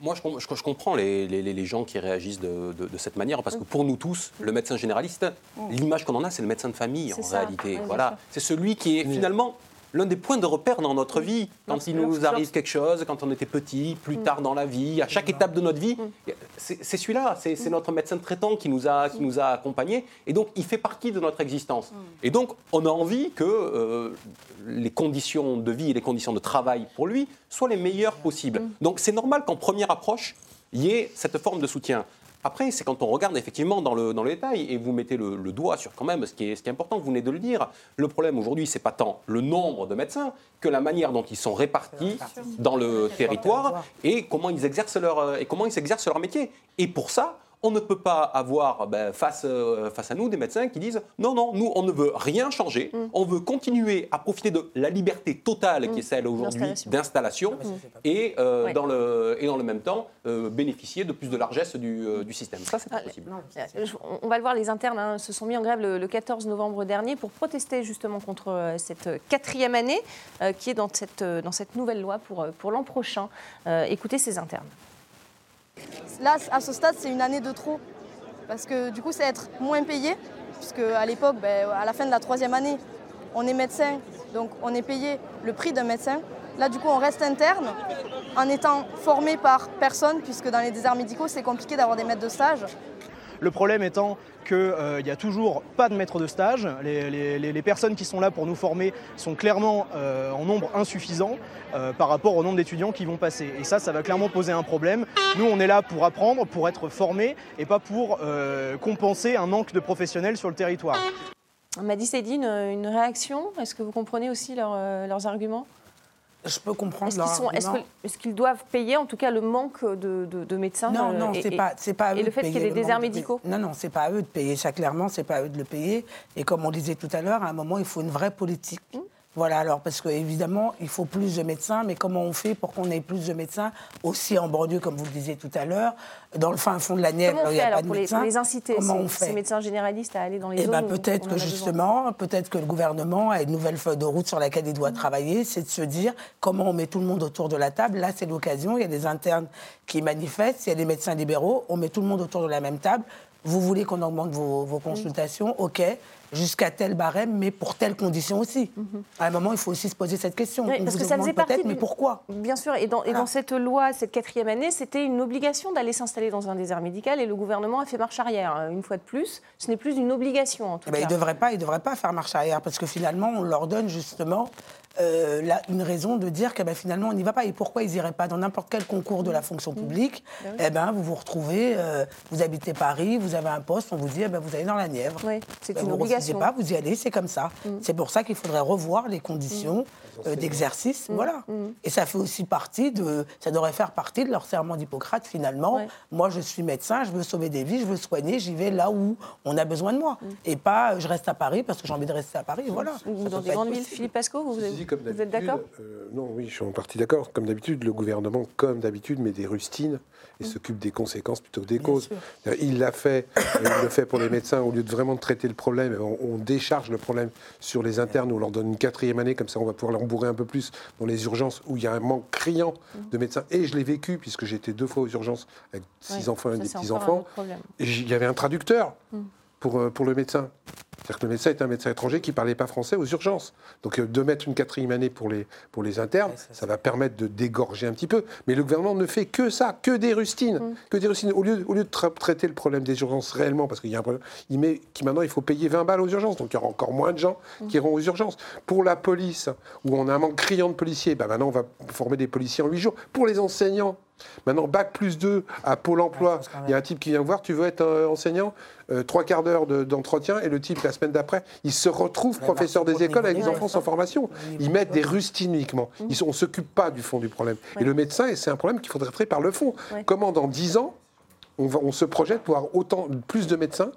moi, je, je, comprends les, les, les, gens qui réagissent de, de, cette manière, parce que pour nous tous, le médecin généraliste, mm. l'image qu'on en a, c'est le médecin de famille en réalité. voilà, c'est celui qui est finalement l'un des points de repère dans notre vie. Quand il nous arrive quelque chose, quand on était petit, plus mm. tard dans la vie, à chaque étape de notre vie, mm. c'est celui-là, c'est mm. notre médecin traitant qui nous, a, qui nous a accompagnés. Et donc, il fait partie de notre existence. Et donc, on a envie que euh, les conditions de vie et les conditions de travail pour lui soient les meilleures possibles. Donc, c'est normal qu'en première approche, il y ait cette forme de soutien. Après, c'est quand on regarde effectivement dans le, dans le détail et vous mettez le, doigt sur quand même ce qui, est, ce qui est important, vous venez de le dire. Le problème aujourd'hui, c'est pas tant le nombre de médecins que la manière dont ils sont répartis dans le territoire et comment ils exercent leur, et comment ils exercent leur métier. Et pour ça, on ne peut pas avoir ben, face, euh, face à nous des médecins qui disent non, non, nous, on ne veut rien changer, mm. on veut continuer à profiter de la liberté totale qui est mm. celle aujourd'hui d'installation ah, et, euh, dans le, et dans le même temps euh, bénéficier de plus de largesse du, système. Ça, c'est pas ah, possible. on va le voir, les internes hein, se sont mis en grève le, 14 novembre dernier pour protester justement contre cette quatrième année qui est dans cette, dans cette nouvelle loi pour, pour l'an prochain. écoutez ces internes. Là, à ce stade, c'est une année de trop. Parce que du coup, c'est être moins payé. Puisque à l'époque, ben, à la fin de la troisième année, on est médecin, donc on est payé le prix d'un médecin. Là, du coup, on reste interne en étant formé par personne, puisque dans les déserts médicaux, c'est compliqué d'avoir des maîtres de stage. Le problème étant qu'il euh, n'y a toujours pas de maître de stage. Les, personnes qui sont là pour nous former sont clairement euh, en nombre insuffisant euh, par rapport au nombre d'étudiants qui vont passer. Et ça, ça va clairement poser un problème. Nous, on est là pour apprendre, pour être formés et pas pour compenser un manque de professionnels sur le territoire. Madi Sedine, une réaction Est-ce que vous comprenez aussi leurs arguments? Je peux comprendre. Est-ce qu'ils doivent payer, en tout cas, le manque de, médecins Non, non, c'est pas, pas Et le fait qu'il y ait des déserts médicaux Non, non, c'est pas à eux de payer. Ça, clairement, c'est pas à eux de le payer. Et comme on disait tout à l'heure, à un moment, il faut une vraie politique. Mmh. Voilà, alors parce qu'évidemment, il faut plus de médecins, mais comment on fait pour qu'on ait plus de médecins aussi en banlieue, comme vous le disiez tout à l'heure, dans le fin fond de la Nièvre, il n'y a pas de médecins Pour les inciter, comment ces, médecins généralistes, à aller dans les eh ben, Peut-être que justement, peut-être que le gouvernement a une nouvelle feuille de route sur laquelle il doit mmh. travailler, c'est de se dire comment on met tout le monde autour de la table. Là, c'est l'occasion, il y a des internes qui manifestent, il y a des médecins libéraux, on met tout le monde autour de la même table. Vous voulez qu'on augmente vos, vos consultations, OK jusqu'à tel barème, mais pour telle condition aussi. Mhm. À un moment, il faut aussi se poser cette question. parce que ça faisait partie. Mais pourquoi Bien sûr. Et dans, et dans, cette loi, cette quatrième année, c'était une obligation d'aller s'installer dans un désert médical, et le gouvernement a fait marche arrière. Hein, une fois de plus, ce n'est plus une obligation en tout eh ben, cas. Il ne devrait pas, il devrait pas faire marche arrière, parce que finalement, on leur donne justement euh, une raison de dire que ben, finalement on n'y va pas. Et pourquoi ils n'iraient pas dans n'importe quel concours de la fonction publique ben eh ben, Vous vous retrouvez, euh, vous habitez Paris, vous avez un poste, on vous dit eh ben, vous allez dans la Nièvre. Oui, c'est ben, une vous obligation. pas, vous y allez, c'est comme ça. Mm. C'est pour ça qu'il faudrait revoir les conditions mm. euh, d'exercice. Voilà. Et ça fait aussi partie de. Ça devrait faire partie de leur serment d'Hippocrate finalement. Moi je suis médecin, je veux sauver des vies, je veux soigner, j'y vais là où on a besoin de moi. Et pas je reste à Paris parce que j'ai envie de rester à Paris. Voilà. dans des grandes villes, Philippe Pasco, vous, vous êtes d'accord euh, non, oui, je suis en partie d'accord. Comme d'habitude, le gouvernement, comme d'habitude, met des rustines et mm. s'occupe des conséquences plutôt que des causes. Il l'a fait, il le fait pour les médecins, au lieu de vraiment traiter le problème, on, décharge le problème sur les internes, on leur donne une quatrième année, comme ça on va pouvoir l'embourer un peu plus dans les urgences où il y a un manque criant de médecins. Et je l'ai vécu, puisque été deux fois aux urgences avec six enfants et des petits-enfants. Il y avait un traducteur. Mm. Pour, euh, pour le médecin. C'est-à-dire que le médecin est un médecin étranger qui ne parlait pas français aux urgences. Donc euh, de mettre une quatrième année pour les, pour les internes, ça, va permettre de dégorger un petit peu. Mais le gouvernement ne fait que ça, que des rustines. Mm. Que des rustines. Au lieu, au lieu de traiter le problème des urgences réellement, parce qu'il y a un problème, il met qui maintenant il faut payer 20 balles aux urgences. Donc il y aura encore moins de gens mm. qui iront aux urgences. Pour la police, où on a un manque criant de policiers, ben maintenant on va former des policiers en 8 jours. Pour les enseignants, Maintenant, bac plus 2 à Pôle emploi, il y a un type qui vient voir, tu veux être euh, enseignant euh, Trois quarts d'heure d'entretien, et le type, la semaine d'après, il se retrouve professeur des écoles avec des enfants sans formation. Ils mettent des rustines uniquement. Ils, on ne s'occupe pas du fond du problème. Et le médecin, c'est un problème qu'il faudrait traiter par le fond. Comment, dans 10 ans, on, se projette pour avoir autant, plus de médecins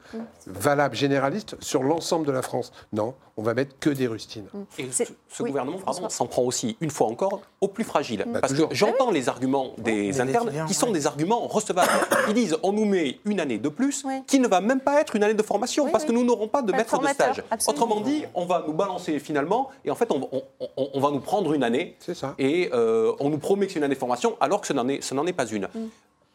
valables, généralistes, sur l'ensemble de la France. Non, on va mettre que des rustines. Mm. Et ce, gouvernement s'en prend aussi, une fois encore, aux plus fragiles. Bah, parce que j'entends les arguments des internes qui sont des arguments recevables. Ils disent on nous met une année de plus qui ne va même pas être une année de formation parce que nous n'aurons pas de maître de stage. Autrement dit, on va nous balancer finalement et en fait on, va nous prendre une année et euh, on nous promet que c'est une année de formation alors que ce n'en est, est, pas une.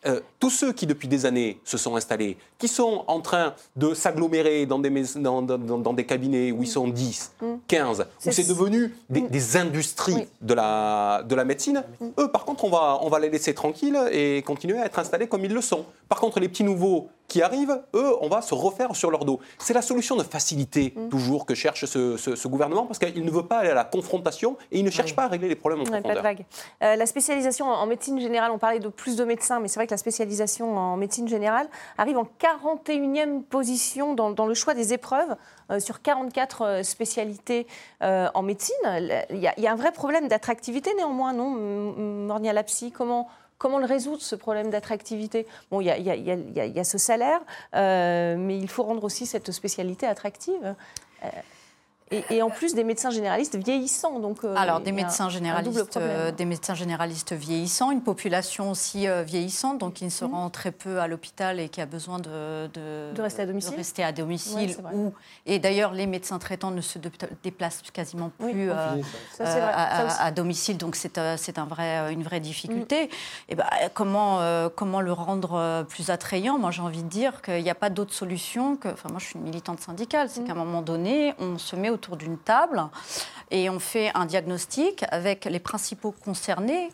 Mm euh, tous ceux qui, depuis des années, se sont installés, qui sont en train de s'agglomérer dans des, dans, dans, des cabinets où ils sont 10, 15, mm. où c'est devenu des, mm. industries de, la, de la médecine, mm. eux, par contre, on va, on va les laisser tranquilles et continuer à être installés comme ils le sont. Par contre, les petits nouveaux qui arrivent, eux, on va se refaire sur leur dos. C'est la solution de facilité, toujours, que cherche ce, gouvernement, parce qu'il ne veut pas aller à la confrontation et il ne cherche pas à régler les problèmes en profondeur. Pas de euh, la spécialisation en médecine générale, on parlait de plus de médecins, mais c'est vrai que la spécialisation en médecine générale arrive en 41e position dans, le choix des épreuves euh, sur 44 euh, spécialités en médecine. Il y, a, un vrai problème d'attractivité néanmoins, non Mornia Lapsi, comment Comment le résoudre, ce problème d'attractivité? Bon, il y, y, a ce salaire, mais il faut rendre aussi cette spécialité attractive. Et, en plus des médecins généralistes vieillissants. Donc, euh, Alors des médecins généralistes, euh, des médecins généralistes vieillissants, une population aussi euh, vieillissante, donc qui ne se mmh. rend très peu à l'hôpital et qui a besoin de, de, rester à domicile. rester à domicile et d'ailleurs les médecins traitants ne se déplacent quasiment plus à, domicile, donc c'est un vrai, une vraie difficulté. Mmh. Et ben, comment, comment le rendre plus attrayant? Moi j'ai envie de dire qu'il n'y a pas d'autre solution que. Enfin moi je suis une militante syndicale, c'est mmh. qu'à un moment donné on se met au autour d'une table et on fait un diagnostic avec les principaux concernés,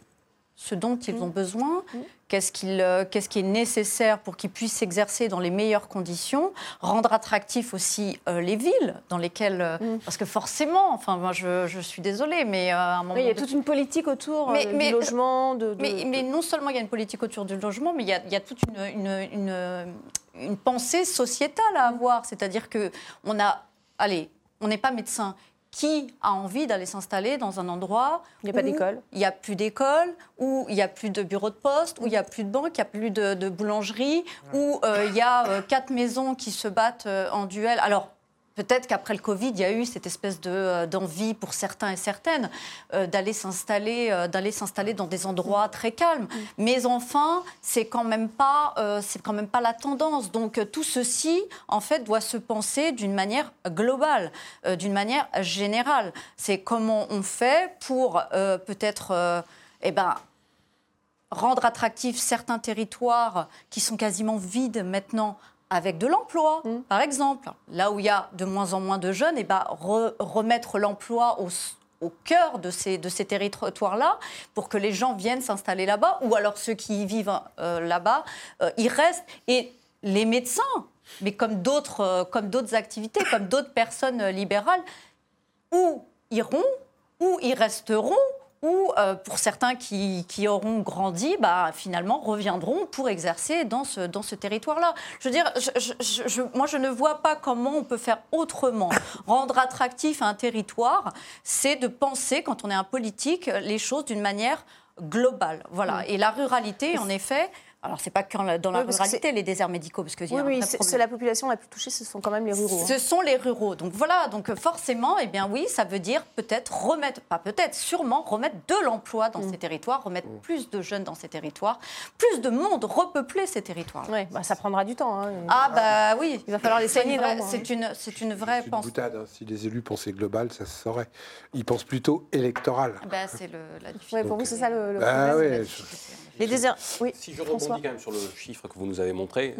ce dont ils ont mmh. besoin, mmh. qu'est-ce euh, qu'est-ce qui est nécessaire pour qu'ils puissent s'exercer dans les meilleures conditions, rendre attractifs aussi euh, les villes dans lesquelles... Euh, mmh. Parce que forcément, enfin moi je, je suis désolée, mais à un moment... il y a toute une politique autour du logement. De, Mais, mais, non seulement il y a une politique autour du logement, mais il y a, il y a toute une, une, une, une pensée sociétale à avoir. C'est-à-dire que on a... Allez, on n'est pas médecin. Qui a envie d'aller s'installer dans un endroit où il n'y a pas d'école Il n'y a plus d'école, où il n'y a plus de bureau de poste, où il n'y a plus de banque, il n'y a plus de, boulangerie, où euh, il y a euh, quatre maisons qui se battent euh, en duel. Alors, Peut-être qu'après le Covid, il y a eu cette espèce de, euh, d'envie pour certains et certaines euh, d'aller s'installer, euh, d'aller s'installer dans des endroits très calmes. Mais enfin, c'est quand même pas, c'est quand même pas la tendance. Donc tout ceci, en fait, doit se penser d'une manière globale, d'une manière générale. C'est comment on fait pour peut-être, eh ben, rendre attractifs certains territoires qui sont quasiment vides maintenant avec de l'emploi, mm. par exemple. Là où il y a de moins en moins de jeunes, et eh ben, remettre l'emploi au, cœur de ces, de ces territoires-là pour que les gens viennent s'installer là-bas, ou alors ceux qui y vivent euh, là-bas, euh, y restent. Et les médecins, mais comme d'autres euh, comme d'autres activités, comme d'autres personnes libérales, où iront, où ils resteront, ou euh, pour certains qui, auront grandi, bah, finalement reviendront pour exercer dans ce, dans ce territoire-là. Je veux dire, moi je ne vois pas comment on peut faire autrement. Rendre attractif un territoire, c'est de penser, quand on est un politique, les choses d'une manière globale. Voilà. Et la ruralité, en effet, alors, c'est pas que dans la ruralité, les déserts médicaux, parce que oui, oui c'est la population la plus touchée, ce sont quand même les ruraux. Hein. Ce sont les ruraux. Donc voilà, donc forcément, eh bien oui, ça veut dire peut-être remettre, pas peut-être, sûrement remettre de l'emploi dans mm. ces territoires, remettre mm. plus de jeunes dans ces territoires, plus de monde, repeupler ces territoires. Oui, bah, ça prendra du temps. Hein. Ah bah oui, il va falloir les soigner. C'est une, c'est une vraie pensée. Hein. Si les élus pensaient global, ça se saurait. Ils pensent plutôt électoral. Bah, c'est la difficulté. Ouais, pour vous, c'est ça le, bah, problème. Les déserts. Oui, si je rebondis quand même sur le chiffre que vous nous avez montré,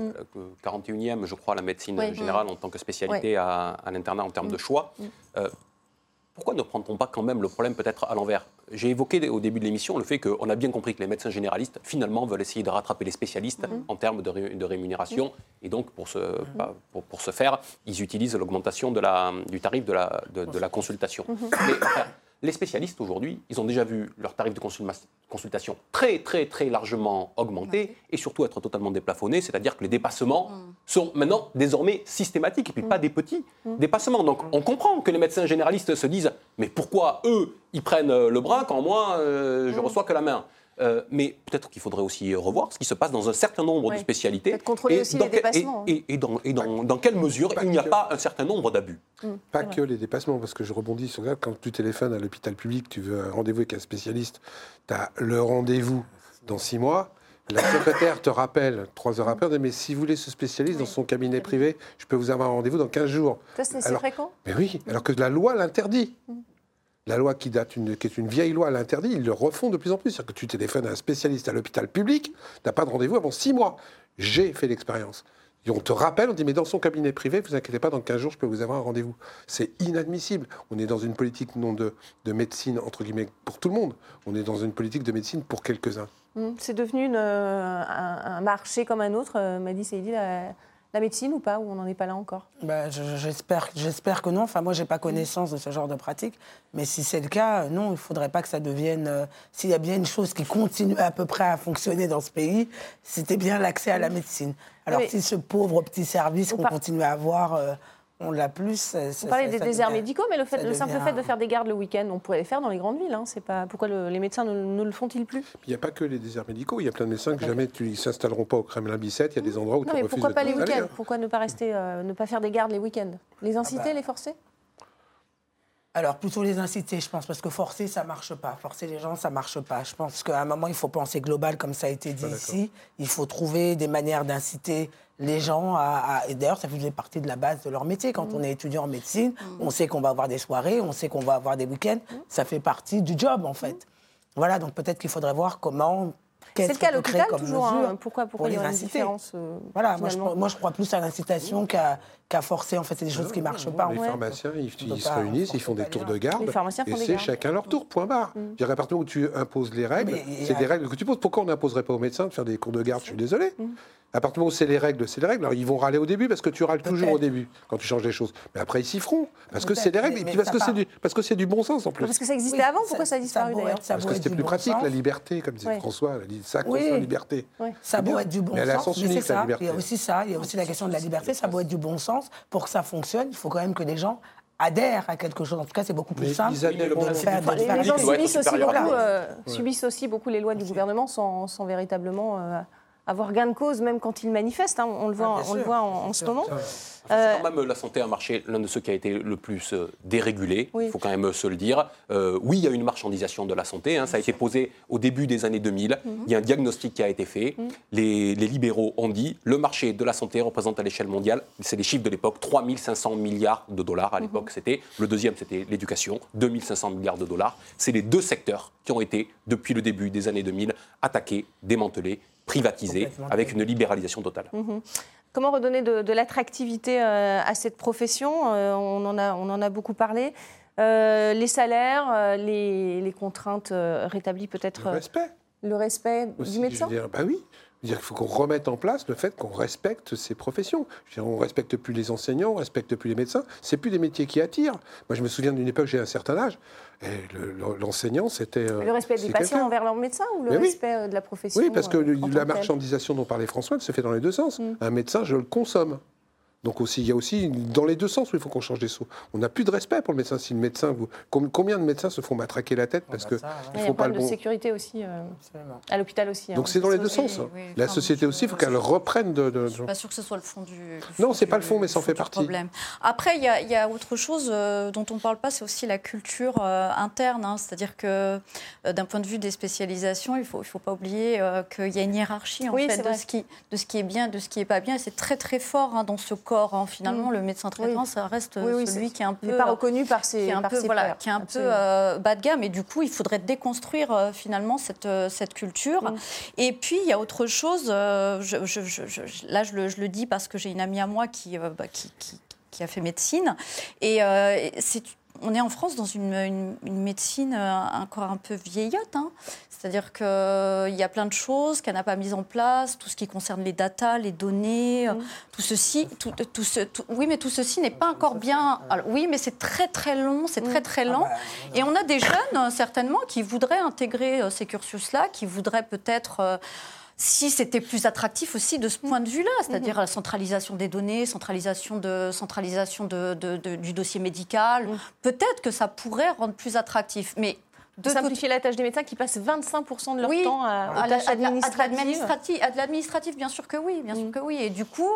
41e, mm. euh, je crois, la médecine générale en tant que spécialité à, l'internat en termes de mm. choix. Mm. Euh, pourquoi ne prend-on pas quand même le problème peut-être à l'envers? J'ai évoqué au début de l'émission le fait qu'on a bien compris que les médecins généralistes, finalement, veulent essayer de rattraper les spécialistes en termes de, rémunération. Et donc, pour ce, pour, ce faire, ils utilisent l'augmentation du tarif de la, de, la consultation. Mais, les spécialistes aujourd'hui, ils ont déjà vu leur tarif de consultation très très très largement augmenter et surtout être totalement déplafonné, c'est-à-dire que les dépassements mm. sont maintenant désormais systématiques et puis pas mm. des petits mm. dépassements. Donc on comprend que les médecins généralistes se disent mais pourquoi eux ils prennent le bras quand moi euh, je reçois que la main? Euh, mais peut-être qu'il faudrait aussi revoir ce qui se passe dans un certain nombre de spécialités. Contrôler et aussi les dépassements. Et, et, dans, dans, quelle mesure il n'y a pas un certain nombre d'abus mm. Pas que les dépassements, parce que je rebondis sur ça. Quand tu téléphones à l'hôpital public, tu veux un rendez-vous avec un spécialiste, tu as le rendez-vous dans six mois. La secrétaire te rappelle trois heures après, mais si vous voulez ce spécialiste dans son cabinet privé, je peux vous avoir un rendez-vous dans 15 jours. Ça, c'est fréquent Mais oui, alors que la loi l'interdit. Mm. La loi qui date, qui est une vieille loi, l'interdit, ils le refont de plus en plus. C'est-à-dire que tu téléphones à un spécialiste à l'hôpital public, tu n'as pas de rendez-vous avant six mois. J'ai fait l'expérience. Et on te rappelle, on dit, mais dans son cabinet privé, vous inquiétez pas, dans 15 jours, je peux vous avoir un rendez-vous. C'est inadmissible. On est dans une politique non de, de, médecine, entre guillemets, pour tout le monde. On est dans une politique de médecine pour quelques-uns. Mmh. C'est devenu euh, un, marché comme un autre, euh, m'a dit la, la, médecine ou pas Ou on n'en est pas là encore? Bah, J'espère j'espère que non. Enfin, moi, je n'ai pas connaissance de ce genre de pratique. Mais si c'est le cas, non, il ne faudrait pas que ça devienne... Euh, S'il y a bien une chose qui continue à peu près à fonctionner dans ce pays, c'était bien l'accès à la médecine. Alors, oui. si ce pauvre petit service qu'on continue à avoir, euh, on l'a plus. On parlait des déserts médicaux, mais le, fait, le simple fait de faire des gardes le week-end, on pourrait les faire dans les grandes villes. Hein. C'est pas pourquoi le, les médecins ne, ne le font-ils plus? Il n'y a pas que les déserts médicaux. Il y a plein de médecins que jamais tu, ils s'installeront pas au Kremlin-Bicêtre. Il y a des endroits où non, tu mais refuses pourquoi de pas les week-ends? Pourquoi ne pas rester, euh, ne pas faire des gardes les week-ends? Les inciter, Ah bah. les forcer? Alors, plutôt les inciter, je pense, parce que forcer, ça marche pas. Forcer les gens, ça marche pas. Je pense qu'à un moment, il faut penser global, comme ça a été dit ici. Il faut trouver des manières d'inciter les gens à. à... Et d'ailleurs, ça faisait partie de la base de leur métier. Quand Mm. on est étudiant en médecine, on sait qu'on va avoir des soirées, on sait qu'on va avoir des week-ends. Ça fait partie du job, en fait. Voilà, donc peut-être qu'il faudrait voir comment. C'est le cas à l'hôpital toujours. Hein. Pourquoi, pourquoi pour il y une différence euh, Voilà, moi je, finalement moi je, crois plus à l'incitation qu'à qu forcer. En fait, c'est des choses qui ne marchent pas. Les pharmaciens, ils, se réunissent, ils font des tours de garde. Les pharmaciens et c'est chacun leur tour, point barre. Mm. Je dirais, à partir où tu imposes les règles, c'est a- des règles que tu poses. Pourquoi on n'imposerait pas aux médecins de faire des cours de garde? Je suis désolé. Mm. À partir du moment où c'est les règles, c'est les règles. Alors ils vont râler au début parce que tu râles toujours au début quand tu changes les choses. Mais après ils s'y feront parce que c'est des règles et puis parce que c'est du parce que c'est du bon sens en plus. Parce que ça existait avant, pourquoi ça a disparu d'ailleurs? Parce que c'était plus pratique, la liberté, comme disait. François, elle Oui. la liberté. Ça doit être du bon Mais elle a sens, mais la ça. liberté. Il y a aussi ça, il y a aussi la question de la liberté, ça doit être du bon sens. Pour que ça fonctionne, il faut quand même que les gens adhèrent à quelque chose. En tout cas, c'est beaucoup plus Mais simple bon, le c'est faire. Enfin, les, les gens subissent aussi, beaucoup, euh, Ouais. subissent aussi beaucoup les lois du gouvernement sans, sans véritablement euh, avoir gain de cause, même quand ils manifestent. hein. On le voit, Ah, on le voit en, en ce moment. C'est Euh, quand même la santé un marché, l'un de ceux qui a été le plus euh, dérégulé, Oui. il faut quand même se le dire. Euh, oui, il y a une marchandisation de la santé, hein, ça a été posé au début des années 2000, il y a un diagnostic qui a été fait, les, les libéraux ont dit, le marché de la santé représente à l'échelle mondiale, c'est les chiffres de l'époque, 3500 milliards de dollars à l'époque c'était, le deuxième c'était l'éducation, 2500 milliards de dollars, c'est les deux secteurs qui ont été, depuis le début des années 2000, attaqués, démantelés, Complètement. avec une libéralisation totale. Mhm. Comment redonner de, de l'attractivité euh, à cette profession Euh, on, en a, on en a beaucoup parlé. Euh, les salaires, les, les contraintes euh, rétablies peut-être. Le respect. le respect aussi, du médecin je veux dire, bah oui. Dire qu'il faut qu'on remette en place le fait qu'on respecte ces professions. Je veux dire, on respecte plus les enseignants, on respecte plus les médecins. C'est plus des métiers qui attirent. Moi, je me souviens d'une époque, j'ai un certain âge, et le- le- l'enseignant, c'était. euh, Le respect des patients envers leur médecin ou le Mais oui. respect euh, de la profession Oui, parce que euh, la marchandisation dont parlait François, elle se fait dans les deux sens. Mm. Un médecin, je le consomme. Donc aussi, il y a aussi dans les deux sens où il faut qu'on change des sauts. On n'a plus de respect pour le médecin. Si le médecin, vous, com- combien de médecins se font matraquer la tête parce bah que ça, ouais. ils Il y a font un pas le problème de bon. sécurité aussi euh, à l'hôpital aussi. hein. Donc c'est dans les deux sens. hein. oui, La enfin, société aussi, il faut qu'elle reprenne de. de- Je suis pas sûre que ce soit le fond du. du Non, c'est pas le fond, mais ça en fait partie. Problème. Après, il y, a- il y a autre chose euh, dont on ne parle pas, c'est aussi la culture euh, interne. hein. C'est-à-dire que euh, d'un point de vue des spécialisations, il ne faut, il faut pas oublier euh, qu'il y a une hiérarchie en Oui, fait, de, vrai. ce qui, de ce qui est bien, de ce qui n'est pas bien. Et C'est très très fort hein, dans ce corps. Hein. Finalement, Mm. le médecin traitant, Oui. ça reste Oui, oui, celui c'est- qui est un peu n'est pas reconnu par ses, qui est un par peu ses voilà, qui est un peu euh, bas de gamme et du coup il faudrait déconstruire euh, finalement cette, euh, cette culture Mm. et puis il y a autre chose euh, je- je- je- là je le, je le dis parce que j'ai une amie à moi qui, euh, bah, qui, qui- qui a fait médecine et euh, et c'est on est en France dans une, une- une médecine euh, encore un peu vieillotte. hein. C'est-à-dire qu'il y a plein de choses qu'elle n'a pas mises en place, tout ce qui concerne les datas, les données, euh, tout ceci. Tout, tout ce, tout- oui, mais tout ceci n'est pas encore bien. Alors, oui, mais c'est très très long, c'est très très lent. Et on a des jeunes, euh, certainement, qui voudraient intégrer euh, ces cursus-là, qui voudraient peut-être. euh, si c'était plus attractif aussi de ce point de vue-là, c'est-à-dire la centralisation des données, centralisation, de, centralisation de- de- de- du dossier médical, peut-être que ça pourrait rendre plus attractif. Mais de simplifier la tâche des médecins qui passent 25% de leur temps à, tâches administratives. À de l'administratif, bien sûr que oui, bien sûr mm. que oui. Et du coup,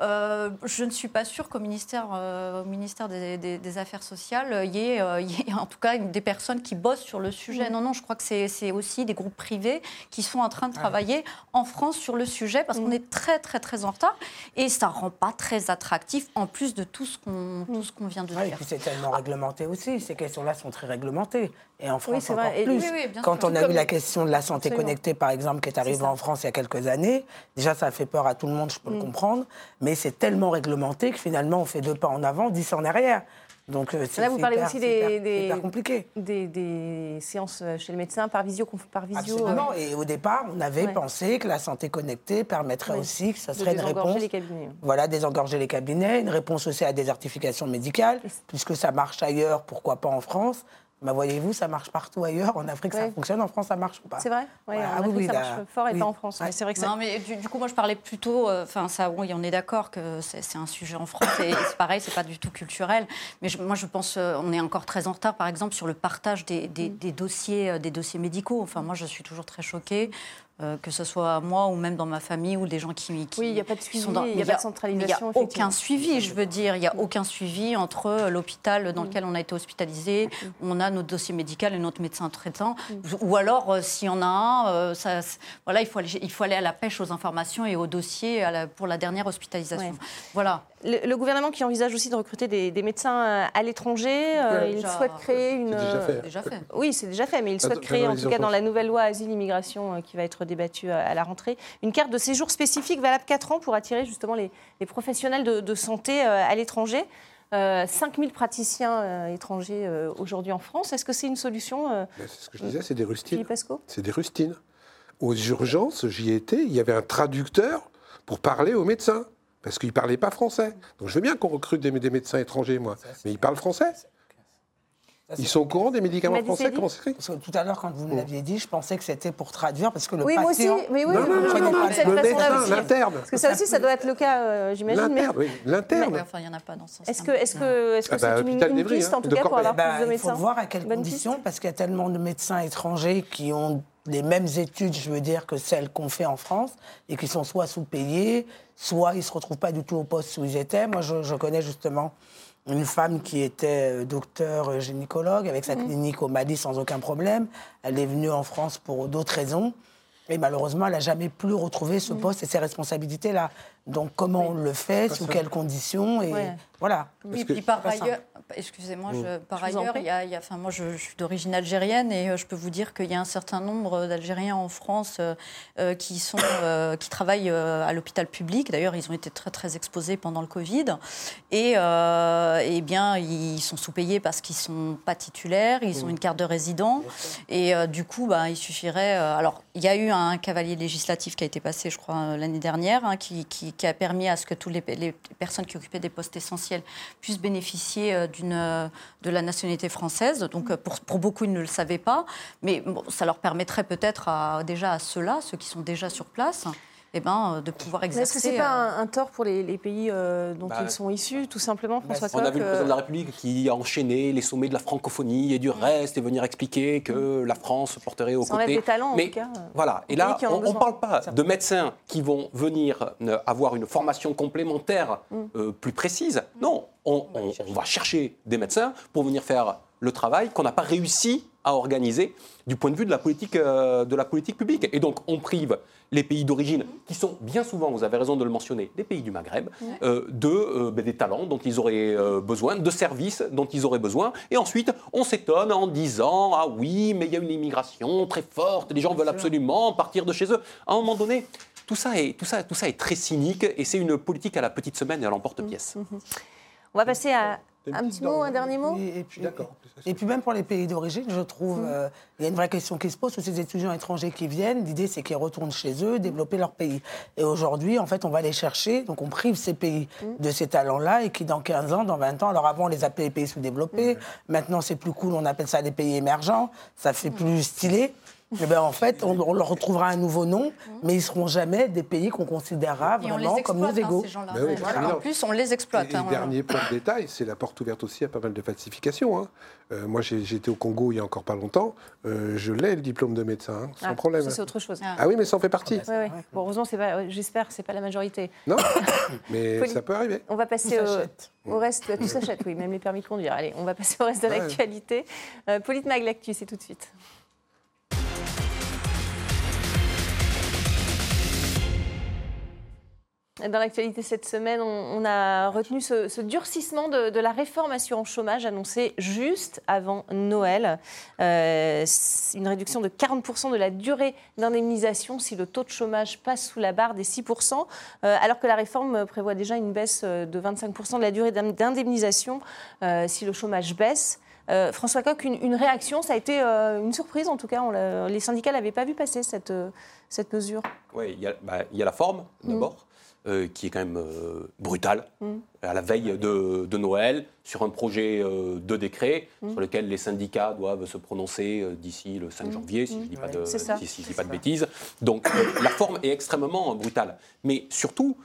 euh, je ne suis pas sûre qu'au ministère, euh, ministère des, Affaires sociales, il y, ait, en tout cas des personnes qui bossent sur le sujet. Mm. Non, non, je crois que c'est aussi des groupes privés qui sont en train de travailler en France sur le sujet parce qu'on mm. est très, très, très en retard et ça ne rend pas très attractif en plus de tout ce qu'on qu'on vient de dire. Et puis c'est tellement réglementé aussi. Ces questions-là sont très réglementées. Et en France, encore plus. Quand on a eu la question de la santé connectée, par exemple, qui est arrivée en France il y a quelques années, déjà, ça a fait peur à tout le monde, je peux le mm. comprendre, mais c'est tellement réglementé que finalement, on fait deux pas en avant, dix en arrière. Donc, euh, Là, vous parlez aussi des, des, compliqué. Des, séances chez le médecin par visio. Par visio Absolument. Euh. Et au départ, on avait pensé que la santé connectée permettrait aussi que ça serait une réponse. les cabinets. Voilà, désengorger les cabinets, une réponse aussi à la désertification médicale, puisque ça marche ailleurs, pourquoi pas en France bah, voyez-vous, ça marche partout ailleurs. En Afrique, ça fonctionne. En France, ça marche pas? C'est vrai En ah Afrique, ça marche fort et pas en France. C'est vrai que non, mais du, coup, moi, je parlais plutôt. Euh, enfin, ça, oui, on est d'accord que c'est un sujet en France et, c'est pareil, c'est pas du tout culturel. Mais moi, je pense, euh, on est encore très en retard, par exemple, sur le partage des, des, mm. des dossiers, euh, des dossiers médicaux. Enfin, moi, je suis toujours très choquée. Euh, que ce soit moi ou même dans ma famille ou des gens qui, qui oui, il n'y a pas de suivi, il n'y a, pas de centralisation. Il n'y a aucun suivi, je veux dire, il n'y a aucun suivi entre l'hôpital dans mm. lequel on a été hospitalisé, mm. on a notre dossier médical et notre médecin traitant, mm. ou alors euh, s'il y en a un, euh, ça, voilà, il faut, aller, il faut aller à la pêche aux informations et aux dossiers pour la dernière hospitalisation. Voilà. Le, gouvernement qui envisage aussi de recruter des, médecins à l'étranger, il souhaite créer une. C'est déjà fait. Oui, c'est déjà fait, mais il souhaite créer, en tout cas dans la nouvelle loi asile-immigration qui va être débattu à la rentrée. Une carte de séjour spécifique valable 4 ans pour attirer justement les, professionnels de, santé euh, à l'étranger. Euh, 5000 praticiens euh, étrangers euh, aujourd'hui en France. Est-ce que c'est une solution ben, C'est ce que je disais, c'est des rustines. C'est des rustines. Aux urgences, j'y étais, il y avait un traducteur pour parler aux médecins, parce qu'ils ne parlaient pas français. Donc je veux bien qu'on recrute des, des médecins étrangers, moi, mais ils parlent français. Ils sont au courant des médicaments français c'est Tout à l'heure, quand vous me l'aviez dit, je pensais que c'était pour traduire, parce que le oui, patient... Moi aussi, mais oui, non, non, non, le médecin, l'interne. Parce que ça aussi, ça doit être le cas, euh, j'imagine. L'interne, oui, l'interne. Enfin, il n'y en a pas dans ce sens. Est-ce que c'est -ce est -ce ah bah, une, une piste, hein, en tout cas, pour avoir plus de médecins Il faut voir à quelles conditions, parce qu'il y a tellement de médecins étrangers qui ont les mêmes études, je veux dire, que celles qu'on fait en France, et qui sont soit sous-payés, soit ils ne se retrouvent pas du tout au poste où ils étaient. Moi, je, je connais justement une femme qui était euh, docteur gynécologue avec sa mmh. clinique au Mali sans aucun problème. Elle est venue en France pour d'autres raisons. Et malheureusement, elle n'a jamais plus retrouvé ce mmh. poste et ces responsabilités-là. Donc, comment on le fait, sous quelles conditions et voilà. Oui, puis par ailleurs, excusez-moi, mmh. par ailleurs, il y a, enfin, moi, je, suis d'origine algérienne et euh, je peux vous dire qu'il y a un certain nombre d'Algériens en France euh, qui sont, qui travaillent à l'hôpital public. D'ailleurs, ils ont été très très exposés pendant le Covid et, eh bien, ils sont sous-payés parce qu'ils sont pas titulaires, ils ont une carte de résident et du coup, bah, il suffirait. alors, il y a eu un cavalier législatif qui a été passé, je crois, l'année dernière, hein, qui, qui, a permis à ce que toutes les, personnes qui occupaient des postes essentiels puissent bénéficier euh, euh, de la nationalité française. Donc, euh, pour, beaucoup, ils ne le savaient pas. Mais ça leur permettrait peut-être déjà à ceux-là, ceux qui sont déjà sur place, eh ben, euh, de pouvoir exercer. Est-ce que ce n'est pas euh, un, tort pour les, pays euh, dont bah, ils sont issus, tout simplement, bah, François On a vu le président de la République qui a enchaîné les sommets de la francophonie et du reste et venir expliquer que la France porterait au côté. des talents, Mais, en tout cas. Voilà. Et là, on ne parle pas de médecins qui vont venir avoir une formation complémentaire mm. plus précise. Non, on, on va chercher des médecins pour venir faire le travail qu'on n'a pas réussi à organiser du point de vue de la politique, euh, de la politique publique. Et donc, on prive les pays d'origine, qui sont bien souvent, vous avez raison de le mentionner, des pays du Maghreb, euh, de, euh, ben, des talents dont ils auraient besoin, de services dont ils auraient besoin. Et ensuite, on s'étonne en disant Ah oui, mais il y a une immigration très forte, les gens veulent absolument partir de chez eux. À un moment donné, tout ça est, tout ça, tout ça est très cynique et c'est une politique à la petite semaine et à l'emporte-pièce. Mmh, mmh. On va passer à un petit mot, un dernier mot et, puis, et, puis, même pour les pays d'origine, je trouve, mm. euh, il y a une vraie question qui se pose. Tous ces étudiants étrangers qui viennent, l'idée c'est qu'ils retournent chez eux, développer leur pays. Et aujourd'hui, en fait, on va les chercher, donc on prive ces pays mm. de ces talents-là et qui dans 15 ans, dans 20 ans, alors avant on les appelait les pays sous-développés, mm. maintenant c'est plus cool, on appelle ça des pays émergents, ça fait plus stylé. eh ben, en fait, on, leur retrouvera un nouveau nom, mais ils ne seront jamais des pays qu'on considérera vraiment comme nos hein, égaux. en plus, on les exploite. Et, hein, dernier point de détail, c'est la porte ouverte aussi à pas mal de falsifications. Hein. Euh, moi, été au Congo il y a encore pas longtemps. Euh, je l'ai, le diplôme de médecin, sans ah, problème. c'est autre chose. Ah. oui, mais ça en fait partie. Bon, heureusement, j'espère que ce n'est pas la majorité. Non, mais ça peut arriver. On va passer au, reste. Tout s'achète, oui, même les permis de conduire. Allez, on va passer au reste de l'actualité. Euh, Polite Mag, l'actu, c'est tout de suite. Dans l'actualité cette semaine, on, a retenu ce, durcissement de, la réforme assurance chômage annoncée juste avant Noël. Euh, une réduction de 40% de la durée d'indemnisation si le taux de chômage passe sous la barre des 6%, euh, alors que la réforme prévoit déjà une baisse de 25% de la durée d'indemnisation euh, si le chômage baisse. François Coq, une, réaction, ça a été une surprise en tout cas. les syndicats n'avaient pas vu passer cette, cette mesure. Oui, il y, bah, y, a la forme d'abord. Euh, qui est quand même euh, brutal, mm. à la veille de, Noël, sur un projet euh, de décret mm. sur lequel les syndicats doivent se prononcer d'ici le 5 mm. janvier, si je ne dis pas de, dis pas de bêtises. Donc la forme est extrêmement brutale. Mais surtout,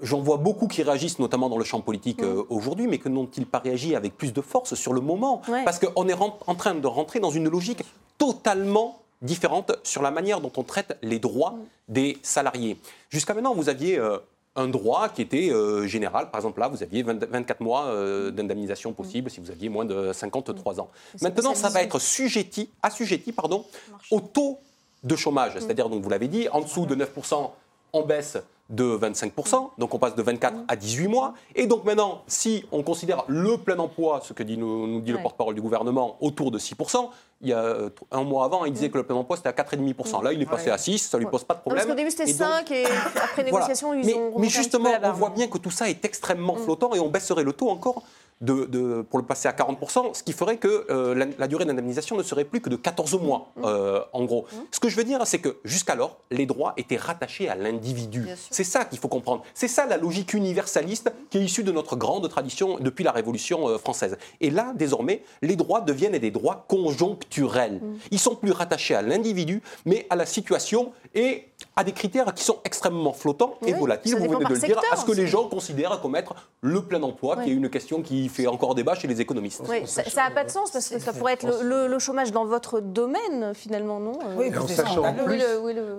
J'en vois beaucoup qui réagissent, notamment dans le champ politique aujourd'hui, mais que n'ont-ils pas réagi avec plus de force sur le moment? Parce qu'on est en train de rentrer dans une logique totalement différente sur la manière dont on traite les droits des salariés. Jusqu'à maintenant, vous aviez euh, un droit qui était euh, général. Par exemple, là, vous aviez 24 mois euh, d'indemnisation possible si vous aviez moins de 53 ans. Maintenant, ça va être assujetti pardon, au taux de chômage. C'est-à-dire, donc, vous l'avez dit, en dessous de 9%, on baisse de 25%, donc on passe de 24 à 18 mois. Et donc maintenant, si on considère le plein emploi, ce que dit, nous, dit le porte-parole du gouvernement, autour de 6%, il y a euh, un mois avant, il disait que le plein emploi c'était à 4,5%. Là, il est passé à 6, ça ne lui pose pas de problème. Parce qu'au début c'était 5 et après négociation, ils mais, ont. Mais justement, on voit bien que tout ça est extrêmement mm. flottant et on baisserait le taux encore de, pour le passer à 40%, ce qui ferait que euh, la, durée d'indemnisation ne serait plus que de 14 mois, mmh. euh, en gros. Mmh. Ce que je veux dire, c'est que jusqu'alors, les droits étaient rattachés à l'individu. C'est ça qu'il faut comprendre. C'est ça la logique universaliste qui est issue de notre grande tradition depuis la Révolution euh, française. Et là, désormais, les droits deviennent des droits conjoncturels. Mmh. Ils sont plus rattachés à l'individu, mais à la situation et à des critères qui sont extrêmement flottants et volatiles, vous venez de le dire, à ce que les gens considèrent comme être le plein emploi, qui est une question qui fait encore débat chez les économistes. Oui, ça n'a pas de sens, parce que ça pourrait être le, chômage dans votre domaine, finalement, non Oui, en sachant en plus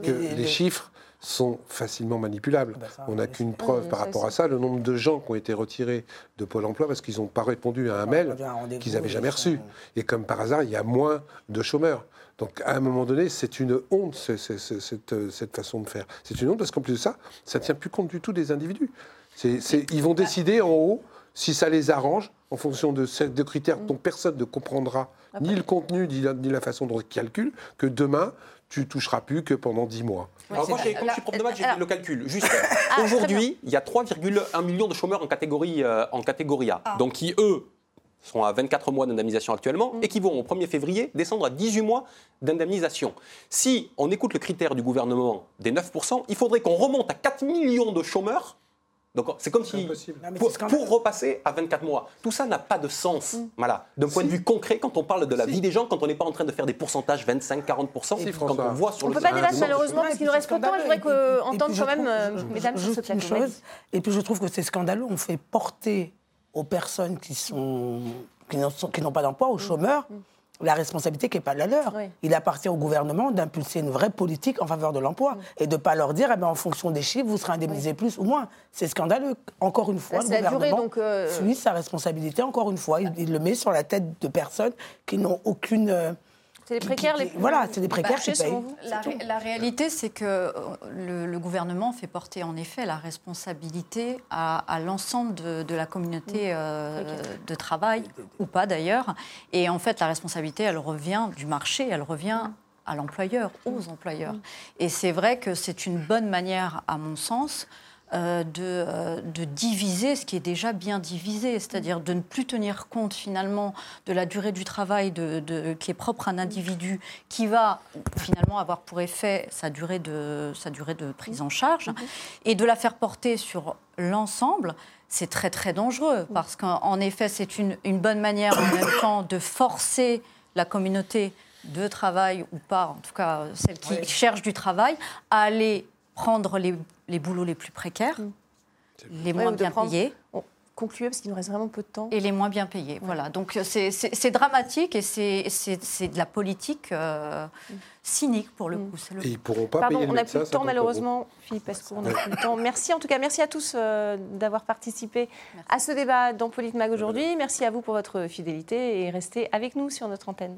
que les chiffres sont facilement manipulables. Ah bah on n'a qu'une preuve par rapport à ça, le nombre de gens qui ont été retirés de Pôle emploi parce qu'ils n'ont pas répondu à un mail qu'ils n'avaient jamais reçu. Et comme par hasard, il y a moins de chômeurs. Donc à un moment donné, c'est une honte, cette, façon de faire. C'est une honte parce qu'en plus de ça, ça ne tient plus compte du tout des individus. ils vont décider en haut si ça les arrange en fonction de, de critères dont personne ne comprendra ni le contenu ni la, façon dont ils calculent, que demain, tu toucheras plus que pendant 10 mois. Alors moi, comme je suis prof de maths, j'ai fait le calcul. Juste, ah, aujourd'hui, il y a 3,1 millions de chômeurs en catégorie, euh, en catégorie A, ah. donc qui, eux, sont à 24 mois d'indemnisation actuellement mm. et qui vont au 1er février descendre à 18 mois d'indemnisation. Si on écoute le critère du gouvernement des 9%, il faudrait qu'on remonte à 4 millions de chômeurs. Donc c'est comme si pour, repasser à 24 mois, tout ça n'a pas de sens. Mm. Voilà, d'un point de vue concret, quand on parle de la vie des gens, quand on n'est pas en train de faire des pourcentages 25-40%, quand on voit sur on le. On peut pas débattre malheureusement parce qu'il nous reste peu de temps. Je voudrais qu'on entende quand même, euh, mesdames, sur ce plateau. Et puis je trouve que c'est scandaleux. On fait porter aux personnes qui sont qui n'ont pas d'emploi, aux mm. chômeurs, mm. La responsabilité qui n'est pas la leur. Il appartient au gouvernement d'impulser une vraie politique en faveur de l'emploi mm. et de ne pas leur dire, eh ben, en fonction des chiffres, vous serez indemnisé plus ou moins. C'est scandaleux. Encore une fois, le gouvernement donc, euh, suit sa responsabilité, encore une fois. Il, le met sur la tête de personnes qui n'ont aucune... C'est les précaires les plus. Voilà, c'est des précaires qui payent. La, la, réalité, c'est que euh, le, gouvernement fait porter en effet la responsabilité à, l'ensemble de, la communauté euh, de travail, ou pas d'ailleurs. Et en fait, la responsabilité, elle revient du marché, elle revient à l'employeur, aux employeurs. Et c'est vrai que c'est une bonne manière, à mon sens, euh, euh, de, diviser ce qui est déjà bien divisé, c'est-à-dire de ne plus tenir compte finalement de la durée du travail de, qui est propre à un individu, qui va finalement avoir pour effet sa durée de, sa durée de prise en charge, et de la faire porter sur l'ensemble. C'est très très dangereux parce qu'en effet c'est une, une bonne manière en même temps de forcer la communauté de travail ou pas, en tout cas celles qui cherchent du travail, à aller prendre les, les boulots les plus précaires, mm. les moins bien payés conclure parce qu'il nous reste vraiment peu de temps. Et les moins bien payés, voilà. Donc c'est dramatique et c'est de la politique euh, cynique pour le mm. coup. Le... Et ils pourront pas Pardon, on n'a plus de temps malheureusement, Philippe parce qu'on n'a plus de temps. Merci en tout cas, merci à tous euh, d'avoir participé à ce débat dans Politmag aujourd'hui. Merci à vous pour votre fidélité et restez avec nous sur notre antenne.